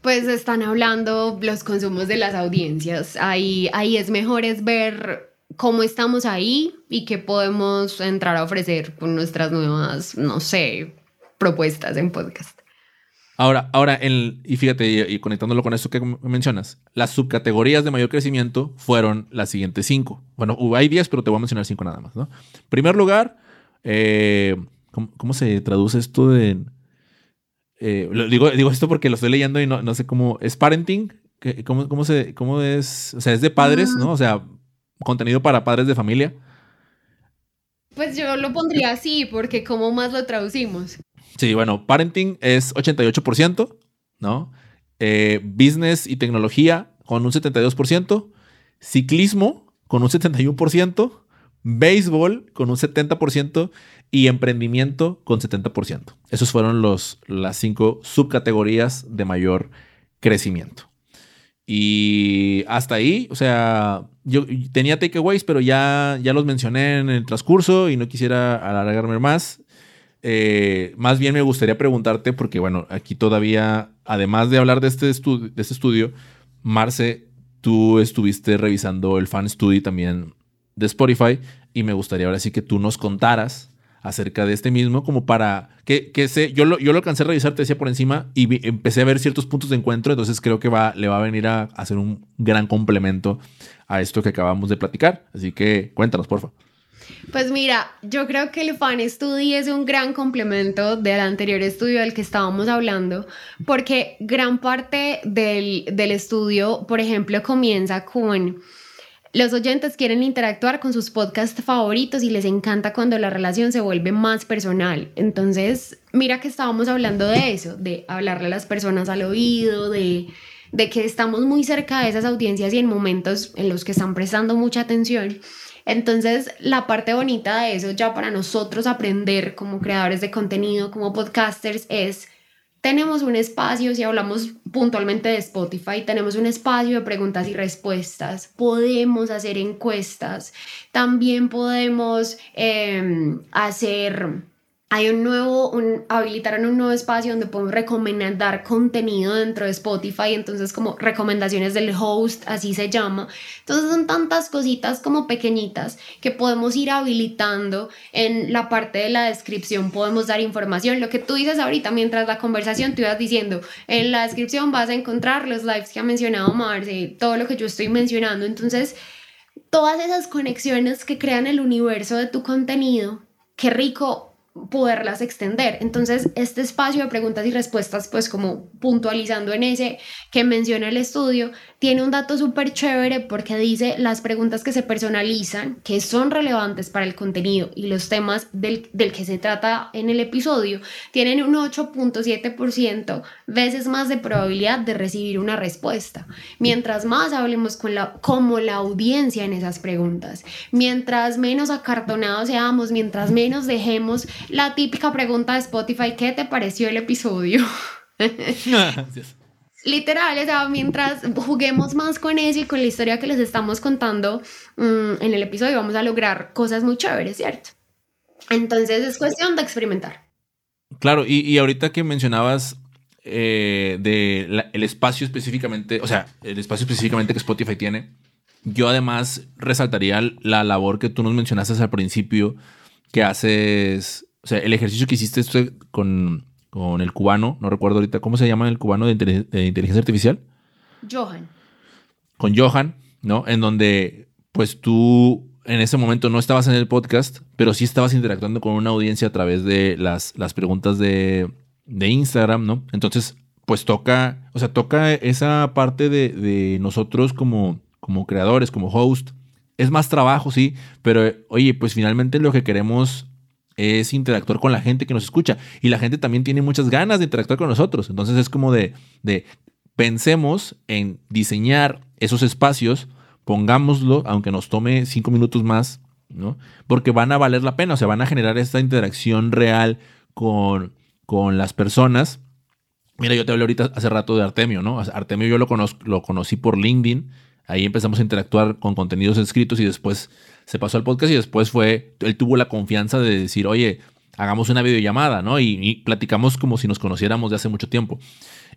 Pues están hablando los consumos de las audiencias. Ahí, ahí es mejor es ver cómo estamos ahí y qué podemos entrar a ofrecer con nuestras nuevas, no sé, propuestas en podcast. Ahora, ahora el, y fíjate, y, conectándolo con esto que mencionas, las subcategorías de mayor crecimiento fueron las siguientes cinco. Bueno, hay diez, pero te voy a mencionar cinco nada más, ¿no? Primer lugar, eh, ¿cómo, se traduce esto de... Eh, digo, digo esto porque lo estoy leyendo y no, no sé cómo... ¿Es parenting? ¿Cómo, cómo, se, ¿Cómo es? O sea, es de padres, ¿no? O sea, contenido para padres de familia. Pues yo lo pondría así, porque ¿cómo más lo traducimos? Sí, bueno, parenting es 88%, ¿no? Eh, business y tecnología con un 72%, ciclismo con un 71%, béisbol con un 70% y emprendimiento con 70%. Esos fueron los, las cinco subcategorías de mayor crecimiento. Y hasta ahí, o sea, yo tenía takeaways, pero ya, ya los mencioné en el transcurso y no quisiera alargarme más. Eh, más bien me gustaría preguntarte, porque bueno, aquí todavía, además de hablar de este, de este estudio, Marce, tú estuviste revisando el Fan Study también de Spotify y me gustaría ahora sí que tú nos contaras acerca de este mismo, como para que, que yo lo, yo lo alcancé a revisar, te decía por encima, y empecé a ver ciertos puntos de encuentro, entonces creo que va, le va a venir a, hacer un gran complemento a esto que acabamos de platicar. Así que cuéntanos, porfa. Pues mira, yo creo que el Fan Study es un gran complemento del anterior estudio del que estábamos hablando, porque gran parte del, del estudio, por ejemplo, comienza con los oyentes quieren interactuar con sus podcasts favoritos y les encanta cuando la relación se vuelve más personal. Entonces, mira que estábamos hablando de eso, de hablarle a las personas al oído, de, de que estamos muy cerca de esas audiencias y en momentos en los que están prestando mucha atención. Entonces, la parte bonita de eso ya para nosotros aprender como creadores de contenido, como podcasters, es tenemos un espacio, si hablamos puntualmente de Spotify, tenemos un espacio de preguntas y respuestas, podemos hacer encuestas, también podemos em, hacer hay un nuevo, un, habilitaron un nuevo espacio donde podemos recomendar contenido dentro de Spotify, entonces como recomendaciones del host, así se llama. Entonces son tantas cositas como pequeñitas que podemos ir habilitando en la parte de la descripción, podemos dar información. Lo que tú dices ahorita mientras la conversación te ibas diciendo, en la descripción vas a encontrar los lives que ha mencionado Marce, todo lo que yo estoy mencionando. Entonces, todas esas conexiones que crean el universo de tu contenido, qué rico poderlas extender. Entonces, este espacio de preguntas y respuestas, pues como puntualizando en ese que menciona el estudio, tiene un dato súper chévere porque dice las preguntas que se personalizan, que son relevantes para el contenido y los temas del, del que se trata en el episodio, tienen un 8.7% veces más de probabilidad de recibir una respuesta. Mientras más hablemos con la, como la audiencia en esas preguntas, mientras menos acartonados seamos, mientras menos dejemos la típica pregunta de Spotify, ¿qué te pareció el episodio? Literal, o sea, mientras juguemos más con eso y con la historia que les estamos contando mm, en el episodio, vamos a lograr cosas muy chéveres, ¿cierto? Entonces es cuestión de experimentar. Claro, y, ahorita que mencionabas eh, de el espacio específicamente, o sea, el espacio específicamente que Spotify tiene, yo además resaltaría la labor que tú nos mencionaste al principio, que haces, o sea, el ejercicio que hiciste con con el cubano, no recuerdo ahorita cómo se llama el cubano de, inteligencia artificial. Johan. Con Johan, ¿no? En donde pues tú en ese momento no estabas en el podcast, pero sí estabas interactuando con una audiencia a través de las, las preguntas de, de Instagram, ¿no? Entonces, pues toca, o sea, toca esa parte de, de nosotros como, como creadores, como host. Es más trabajo, sí, pero oye, pues finalmente lo que queremos es interactuar con la gente que nos escucha. Y la gente también tiene muchas ganas de interactuar con nosotros. Entonces es como de, de pensemos en diseñar esos espacios, pongámoslo, aunque nos tome cinco minutos más, ¿no? Porque van a valer la pena, o sea, van a generar esta interacción real con, con las personas. Mira, yo te hablé ahorita hace rato de Artemio, ¿no? Artemio yo lo, conozco, lo conocí por LinkedIn. Ahí empezamos a interactuar con contenidos escritos y después se pasó al podcast y después fue, él tuvo la confianza de decir, oye, hagamos una videollamada, ¿no? Y, platicamos como si nos conociéramos de hace mucho tiempo.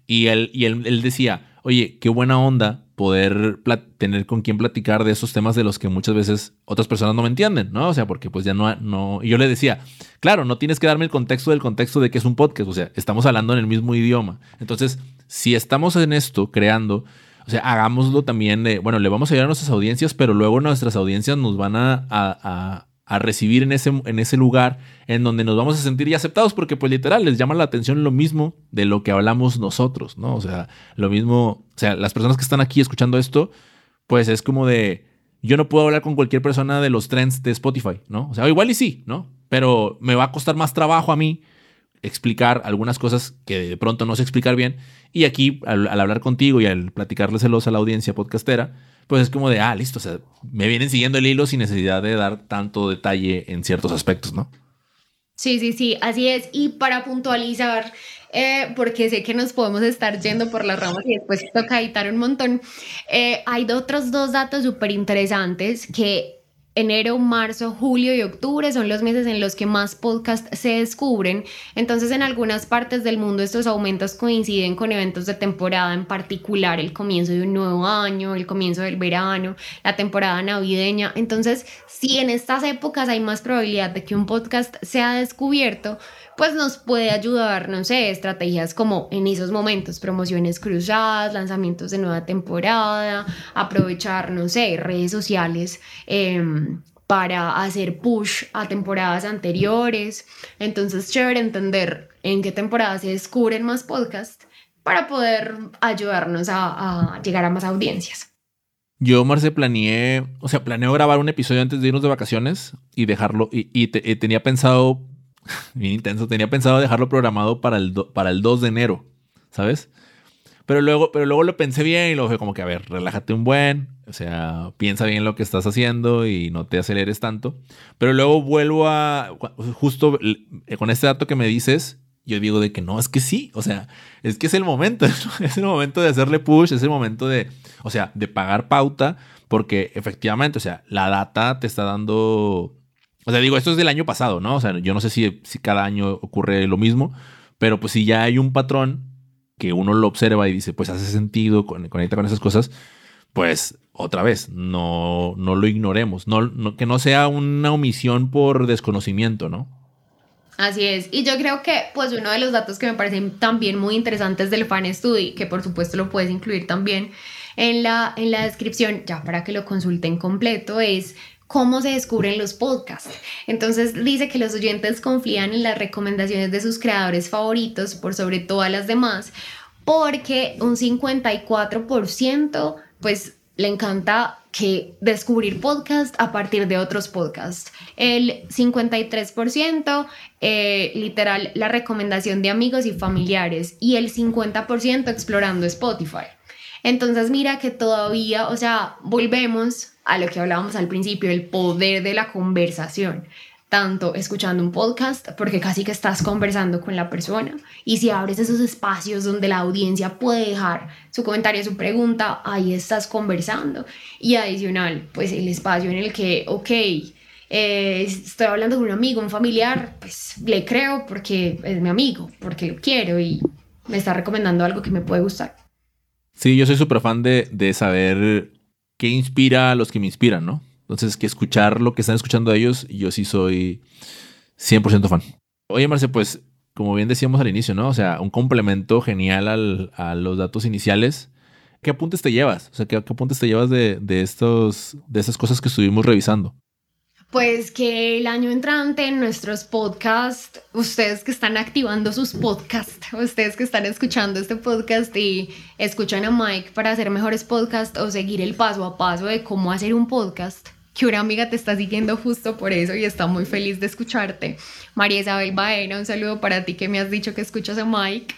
Y él, y él, decía, oye, qué buena onda poder tener con quién platicar de esos temas de los que muchas veces otras personas no me entienden, ¿no? O sea, porque pues ya no, no, y yo le decía, claro, no tienes que darme el contexto del contexto de que es un podcast, o sea, estamos hablando en el mismo idioma. Entonces, si estamos en esto creando, o sea, hagámoslo también de, bueno, le vamos a ayudar a nuestras audiencias, pero luego nuestras audiencias nos van a, recibir en ese, en ese lugar en donde nos vamos a sentir ya aceptados, porque pues literal les llama la atención lo mismo de lo que hablamos nosotros, ¿no? O sea, lo mismo, o sea, las personas que están aquí escuchando esto, pues es como de, yo no puedo hablar con cualquier persona de los trends de Spotify, ¿no? O sea, igual y sí, ¿no? Pero me va a costar más trabajo a mí explicar algunas cosas que de pronto no sé explicar bien. Y aquí, al, hablar contigo y al platicárselos a la audiencia podcastera, pues es como de, ah, listo, o sea, me vienen siguiendo el hilo sin necesidad de dar tanto detalle en ciertos aspectos, ¿no? Sí, sí, sí, así es. Y para puntualizar, eh, porque sé que nos podemos estar yendo por las ramas y después toca editar un montón, eh, hay otros dos datos súper interesantes que enero, marzo, julio y octubre son los meses en los que más podcasts se descubren. Entonces, en algunas partes del mundo estos aumentos coinciden con eventos de temporada, en particular el comienzo de un nuevo año, el comienzo del verano, la temporada navideña. Entonces, si en estas épocas hay más probabilidad de que un podcast sea descubierto, pues nos puede ayudar, no sé, estrategias como en esos momentos, promociones cruzadas, lanzamientos de nueva temporada, aprovechar, no sé, redes sociales. Em, para hacer push a temporadas anteriores. Entonces, chévere entender en qué temporada se descubren más podcasts para poder ayudarnos a, llegar a más audiencias. Yo, Marce, planeé, o sea, planeo grabar un episodio antes de irnos de vacaciones y dejarlo, y, tenía pensado, bien intenso, tenía pensado dejarlo programado para el, para el 2 de enero, ¿sabes? Pero luego, pero luego lo pensé bien y lo dije como que, a ver, relájate un buen, o sea, piensa bien lo que estás haciendo y no te aceleres tanto. Pero luego vuelvo a, justo con este dato que me dices, yo digo de que no, es que sí, o sea, es que es el momento, es el momento de hacerle push, es el momento de, o sea, de pagar pauta, porque efectivamente, o sea, la data te está dando, o sea, digo, esto es del año pasado, ¿no? O sea, yo no sé si, si cada año ocurre lo mismo, pero pues si ya hay un patrón que uno lo observa y dice, pues hace sentido, conecta con esas cosas, pues otra vez, no, no lo ignoremos, no, que no sea una omisión por desconocimiento, ¿no? Así es. Y yo creo que, pues, uno de los datos que me parecen también muy interesantes del Fan Study, que por supuesto lo puedes incluir también en la, en la descripción, ya para que lo consulten completo, es cómo se descubren los podcasts. Entonces dice que los oyentes confían en las recomendaciones de sus creadores favoritos por sobre todas las demás, porque un 54% pues le encanta que descubrir podcast a partir de otros podcasts. El 53% eh, literal la recomendación de amigos y familiares y el 50% explorando Spotify. Entonces mira que todavía, o sea, volvemos a lo que hablábamos al principio, el poder de la conversación tanto escuchando un podcast, porque casi que estás conversando con la persona, y si abres esos espacios donde la audiencia puede dejar su comentario, su pregunta, ahí estás conversando. Y adicional, pues el espacio en el que, ok, eh, estoy hablando con un amigo, un familiar, pues le creo porque es mi amigo, porque lo quiero y me está recomendando algo que me puede gustar. Sí, yo soy súper fan de, de saber qué inspira a los que me inspiran, ¿no? Entonces, que escuchar lo que están escuchando ellos, yo sí soy 100% fan. Oye, Marce, pues, como bien decíamos al inicio, ¿no? O sea, un complemento genial a los datos iniciales. ¿Qué apuntes te llevas? O sea, ¿qué, apuntes te llevas de, de, estos, de estas cosas que estuvimos revisando? Pues que el año entrante en nuestros podcasts, ustedes que están activando sus podcasts, ustedes que están escuchando este podcast y escuchan a Mike para hacer mejores podcasts o seguir el paso a paso de cómo hacer un podcast, que una amiga te está siguiendo justo por eso y está muy feliz de escucharte. María Isabel Baena, un saludo para ti que me has dicho que escuchas a Mike.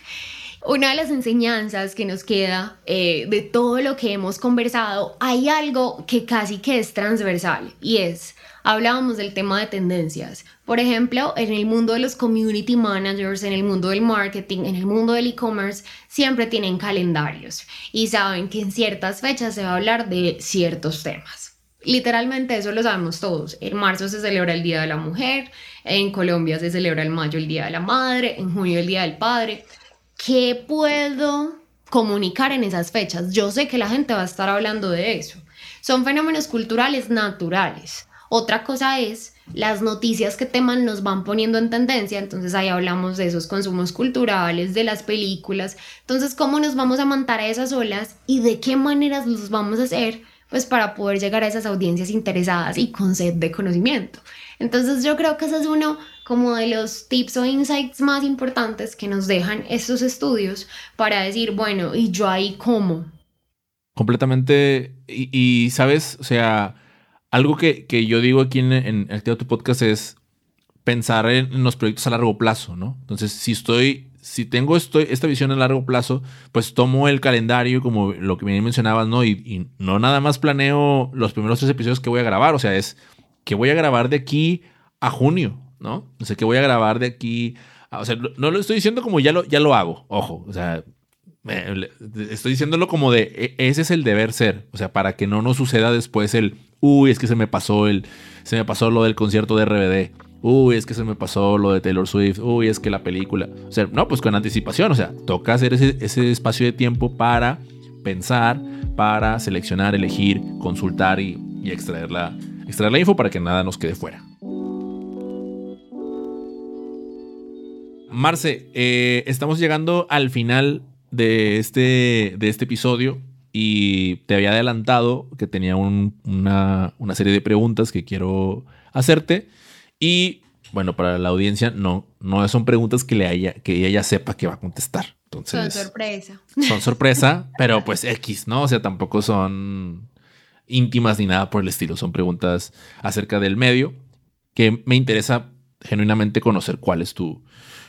Una de las enseñanzas que nos queda eh, de todo lo que hemos conversado, hay algo que casi que es transversal y es, hablábamos del tema de tendencias. Por ejemplo, en el mundo de los community managers, en el mundo del marketing, en el mundo del e-commerce, siempre tienen calendarios y saben que en ciertas fechas se va a hablar de ciertos temas. Literalmente eso lo sabemos todos. En marzo se celebra el Día de la Mujer, en Colombia se celebra en mayo el Día de la Madre, en junio el Día del Padre. ¿Qué puedo comunicar en esas fechas? Yo sé que la gente va a estar hablando de eso. Son fenómenos culturales naturales. Otra cosa es las noticias que teman nos van poniendo en tendencia, entonces ahí hablamos de esos consumos culturales, de las películas, entonces cómo nos vamos a montar a esas olas y de qué maneras los vamos a hacer pues para poder llegar a esas audiencias interesadas y con sed de conocimiento. Entonces yo creo que ese es uno como de los tips o insights más importantes que nos dejan estos estudios para decir, bueno, ¿y yo ahí cómo? Completamente, y, sabes, o sea, algo que, yo digo aquí en, en el tu podcast es pensar en, los proyectos a largo plazo, ¿no? Entonces, si estoy si tengo esta visión a largo plazo, pues tomo el calendario como lo que me mencionabas, ¿no? Y, no nada más planeo los primeros tres episodios que voy a grabar, o sea, es que voy a grabar de aquí a junio, ¿no? O sea, que voy a grabar de aquí, o sea, no lo estoy diciendo como ya lo, ya lo hago, ojo, o sea, estoy diciéndolo como de, e, ese es el deber ser, o sea, para que no nos suceda después el, uy, es que se me pasó el, se me pasó lo del concierto de RBD uy, es que se me pasó lo de Taylor Swift, uy, es que la película. O sea, no, pues con anticipación, o sea, toca hacer ese, espacio de tiempo para pensar, para seleccionar, elegir, consultar y, extraer, la, info para que nada nos quede fuera. Marce, eh, estamos llegando al final de este, de este episodio. Y te había adelantado que tenía una, una, serie de preguntas que quiero hacerte. Y bueno, para la audiencia, no, no son preguntas que, le haya, que ella sepa que va a contestar. Entonces, son sorpresa. Son sorpresa, pero pues X, ¿no? O sea, tampoco son íntimas ni nada por el estilo. Son preguntas acerca del medio que me interesa genuinamente conocer cuál es tu,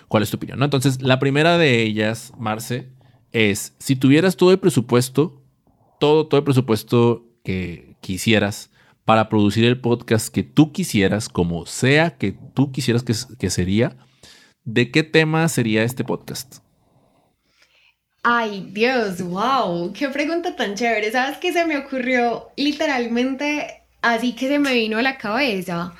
cuál es tu opinión. ¿no? Entonces, la primera de ellas, Marce, es si tuvieras todo el presupuesto, todo, todo el presupuesto que quisieras para producir el podcast que tú quisieras, como sea que tú quisieras que, que sería, ¿de qué tema sería este podcast? Ay, Dios, wow, qué pregunta tan chévere. ¿Sabes qué se me ocurrió literalmente así que se me vino a la cabeza?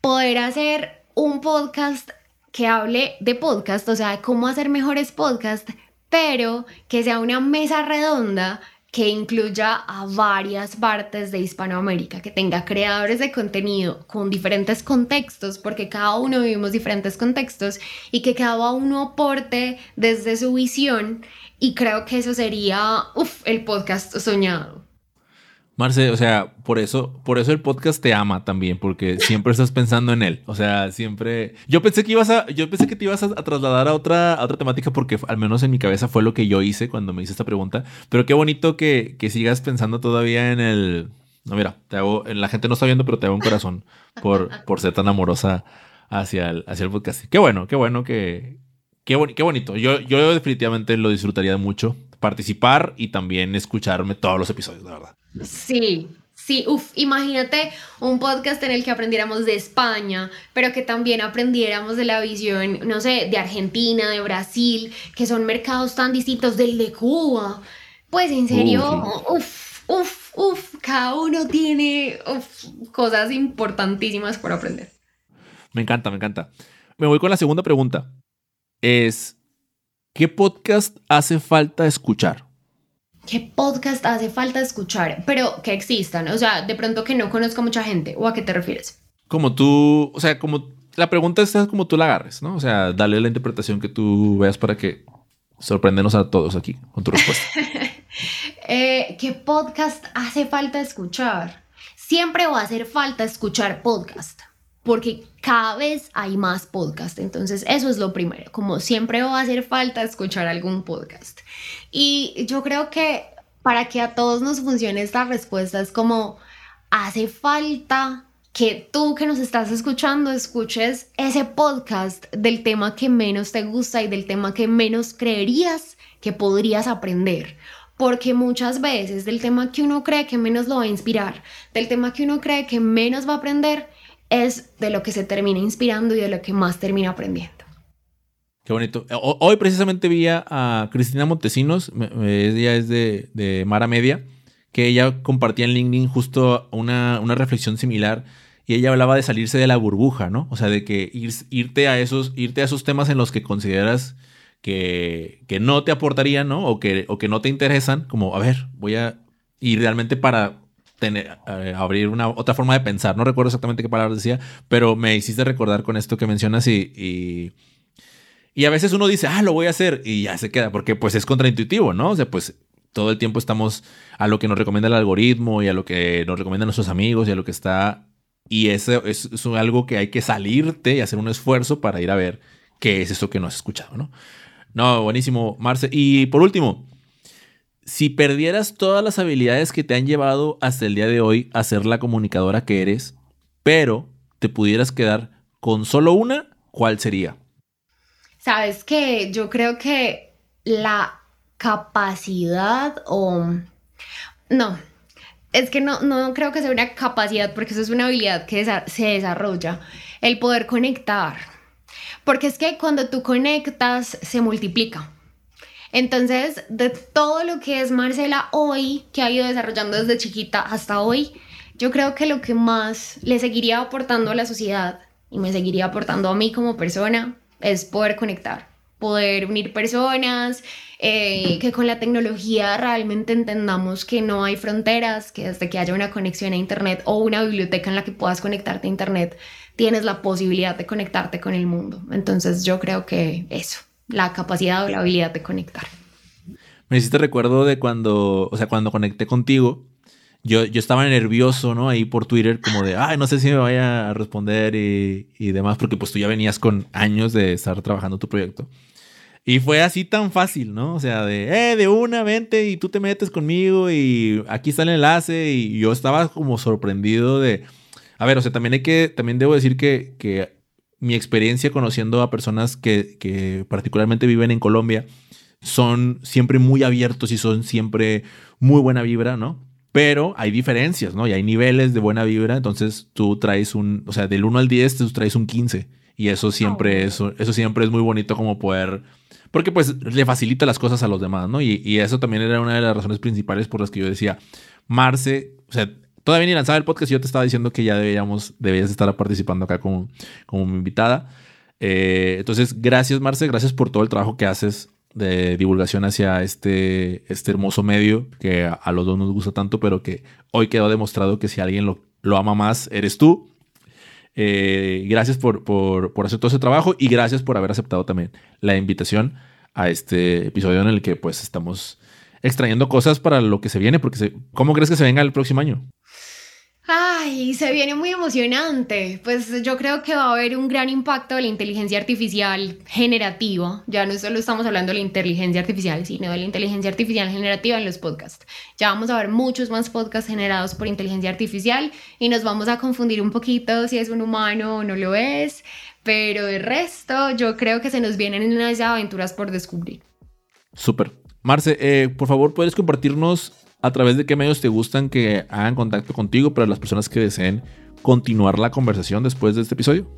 Poder hacer un podcast que hable de podcast, o sea, de cómo hacer mejores podcasts, pero que sea una mesa redonda que incluya a varias partes de Hispanoamérica, que tenga creadores de contenido con diferentes contextos, porque cada uno vivimos diferentes contextos y que cada uno aporte desde su visión y creo que eso sería, uff, el podcast soñado. Marce, o sea, por eso, por eso el podcast te ama también, porque siempre estás pensando en él. O sea, siempre. Yo pensé que ibas a, yo pensé que te ibas a, trasladar a otra, a otra temática, porque al menos en mi cabeza fue lo que yo hice cuando me hice esta pregunta. Pero qué bonito que, que sigas pensando todavía en el. No, mira, te hago, la gente no está viendo, pero te hago un corazón por, por ser tan amorosa hacia el, hacia el podcast. Qué bueno, qué bueno que, Qué, qué bonito. Yo, yo definitivamente lo disfrutaría mucho. Participar y también escucharme todos los episodios, la verdad. Sí, Sí, uff, imagínate un podcast en el que aprendiéramos de España, pero que también aprendiéramos de la visión, no sé, de Argentina, de Brasil, que son mercados tan distintos del de Cuba. Pues en serio, uff, uff, uff, cada uno tiene cosas importantísimas por aprender. Me encanta, me encanta. Me voy con la segunda pregunta es, ¿qué podcast hace falta escuchar? ¿Qué podcast hace falta escuchar? Pero que existan, o sea, de pronto que no conozca mucha gente, ¿o a qué te refieres? Como tú, o sea, como la pregunta es como tú la agarres, ¿no? O sea, dale la interpretación que tú veas para que sorprendenos a todos aquí con tu respuesta. Eh, ¿Qué podcast hace falta escuchar? Siempre va a hacer falta escuchar podcast porque cada vez hay más podcast. Entonces, eso es lo primero. Como siempre va a hacer falta escuchar algún podcast. Y yo creo que para que a todos nos funcione esta respuesta es como hace falta que tú que nos estás escuchando escuches ese podcast del tema que menos te gusta y del tema que menos creerías que podrías aprender. Porque muchas veces del tema que uno cree que menos lo va a inspirar, del tema que uno cree que menos va a aprender, es de lo que se termina inspirando y de lo que más termina aprendiendo. Qué bonito. Hoy precisamente vi a Cristina Montesinos, ella es de, de, Mara Media, que ella compartía en LinkedIn justo una, una, reflexión similar y ella hablaba de salirse de la burbuja, ¿no? O sea, de que irte, a esos, irte a esos temas en los que consideras que, que no te aportarían, ¿no? O que, o que no te interesan, como, a ver, voy a... ir realmente para tener, eh, abrir una otra forma de pensar. No recuerdo exactamente qué palabras decía, pero me hiciste recordar con esto que mencionas y, y, a veces uno dice, ah, lo voy a hacer y ya se queda, porque pues es contraintuitivo, ¿no? O sea, pues todo el tiempo estamos a lo que nos recomienda el algoritmo y a lo que nos recomiendan nuestros amigos y a lo que está... Y eso es, es algo que hay que salirte y hacer un esfuerzo para ir a ver qué es eso que no has escuchado, ¿no? No, buenísimo, Marce. Y por último, si perdieras todas las habilidades que te han llevado hasta el día de hoy a ser la comunicadora que eres, pero te pudieras quedar con solo una, ¿cuál sería? Sabes que yo creo que la capacidad o... No, es que no, no creo que sea una capacidad porque eso es una habilidad que se desarrolla. El poder conectar. Porque es que cuando tú conectas se multiplica. Entonces, de todo lo que es Marcela hoy, que ha ido desarrollando desde chiquita hasta hoy, yo creo que lo que más le seguiría aportando a la sociedad y me seguiría aportando a mí como persona es poder conectar, poder unir personas, eh, que con la tecnología realmente entendamos que no hay fronteras, que desde que haya una conexión a Internet o una biblioteca en la que puedas conectarte a Internet, tienes la posibilidad de conectarte con el mundo. Entonces yo creo que eso la capacidad o la habilidad de conectar. Me hiciste recuerdo de cuando, o sea, cuando conecté contigo, yo, yo estaba nervioso, ¿no? Ahí por Twitter, como de, ay, no sé si me vaya a responder y, y demás, porque pues tú ya venías con años de estar trabajando tu proyecto. Y fue así tan fácil, ¿no? O sea, de, eh, de una, vente y tú te metes conmigo y aquí está el enlace. Y yo estaba como sorprendido de, a ver, o sea, también hay que, también debo decir que, que mi experiencia conociendo a personas que, que particularmente viven en Colombia son siempre muy abiertos y son siempre muy buena vibra, ¿no? Pero hay diferencias, ¿no? Y hay niveles de buena vibra. Entonces tú traes un, o sea, del 1 al 10 tú traes un 15. Y eso siempre, es, eso siempre es muy bonito como poder porque pues le facilita las cosas a los demás, ¿no? Y, eso también era una de las razones principales por las que yo decía, Marce, o sea, todavía ni lanzaba el podcast y yo te estaba diciendo que ya deberíamos, debías estar participando acá como, como invitada. Eh, entonces, gracias Marce, gracias por todo el trabajo que haces de divulgación hacia este, este hermoso medio que a, los dos nos gusta tanto, pero que hoy quedó demostrado que si alguien lo, lo ama más, eres tú. Eh, gracias por, por, por, hacer todo ese trabajo y gracias por haber aceptado también la invitación a este episodio en el que pues estamos extrayendo cosas para lo que se viene, porque ¿cómo crees que se venga el próximo año? Ay, se viene muy emocionante. Pues yo creo que va a haber un gran impacto de la inteligencia artificial generativa. Ya no solo estamos hablando de la inteligencia artificial, sino de la inteligencia artificial generativa en los podcasts. Ya vamos a ver muchos más podcasts generados por inteligencia artificial y nos vamos a confundir un poquito si es un humano o no lo es. Pero el resto, yo creo que se nos vienen unas aventuras por descubrir. Súper. Marce, eh, por favor, ¿puedes compartirnos a través de qué medios te gustan que hagan contacto contigo para las personas que deseen continuar la conversación después de este episodio?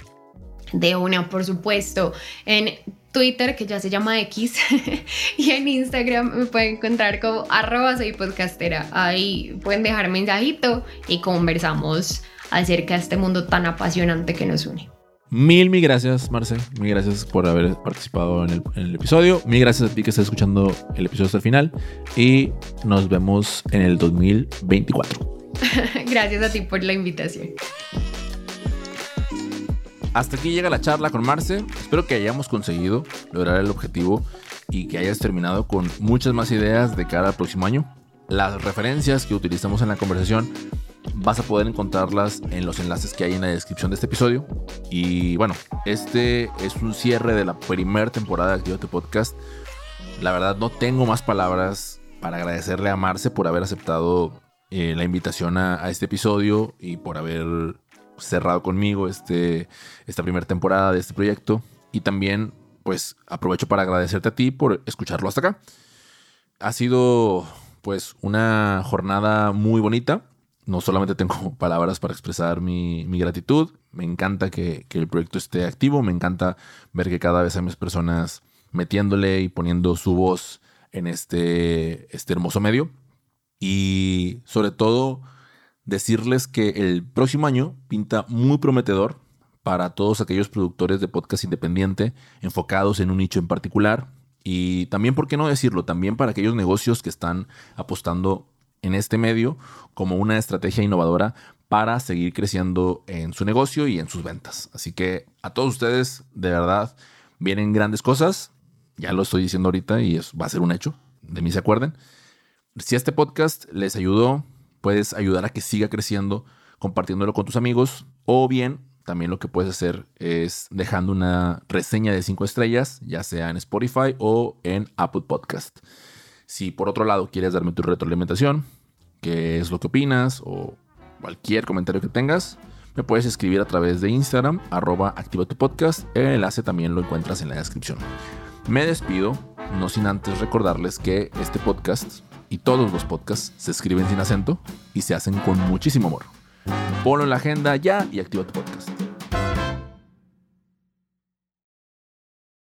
De una, por supuesto. En Twitter, que ya se llama X, y en Instagram me pueden encontrar como arroba soy podcastera. Ahí pueden dejar mensajito y conversamos acerca de este mundo tan apasionante que nos une. Mil, mil gracias, Marce. Mil gracias por haber participado en el, episodio. Mil gracias a ti que estás escuchando el episodio hasta el final. Y nos vemos en el 2024. gracias a ti por la invitación. Hasta aquí llega la charla con Marce. Espero que hayamos conseguido lograr el objetivo y que hayas terminado con muchas más ideas de cara al próximo año. Las referencias que utilizamos en la conversación vas a poder encontrarlas en los enlaces que hay en la descripción de este episodio. Y bueno, este es un cierre de la primera temporada de Activate Podcast. La verdad no tengo más palabras para agradecerle a Marce por haber aceptado eh, la invitación a, este episodio y por haber cerrado conmigo este, esta primera temporada de este proyecto. Y también pues aprovecho para agradecerte a ti por escucharlo hasta acá. Ha sido pues una jornada muy bonita. No solamente tengo palabras para expresar mi, gratitud, me encanta que, el proyecto esté activo, me encanta ver que cada vez hay más personas metiéndole y poniendo su voz en este, este hermoso medio. Y sobre todo decirles que el próximo año pinta muy prometedor para todos aquellos productores de podcast independiente enfocados en un nicho en particular y también, ¿por qué no decirlo? También para aquellos negocios que están apostando en este medio como una estrategia innovadora para seguir creciendo en su negocio y en sus ventas. Así que a todos ustedes, de verdad, vienen grandes cosas. Ya lo estoy diciendo ahorita y eso va a ser un hecho. De mí se acuerden. Si este podcast les ayudó, puedes ayudar a que siga creciendo compartiéndolo con tus amigos o bien también lo que puedes hacer es dejando una reseña de 5 estrellas, ya sea en Spotify o en Apple Podcast. Si por otro lado quieres darme tu retroalimentación, qué es lo que opinas o cualquier comentario que tengas, me puedes escribir a través de Instagram, arroba activa tu podcast. El enlace también lo encuentras en la descripción. Me despido, no sin antes recordarles que este podcast y todos los podcasts se escriben sin acento y se hacen con muchísimo amor. Ponlo en la agenda ya y activa tu podcast.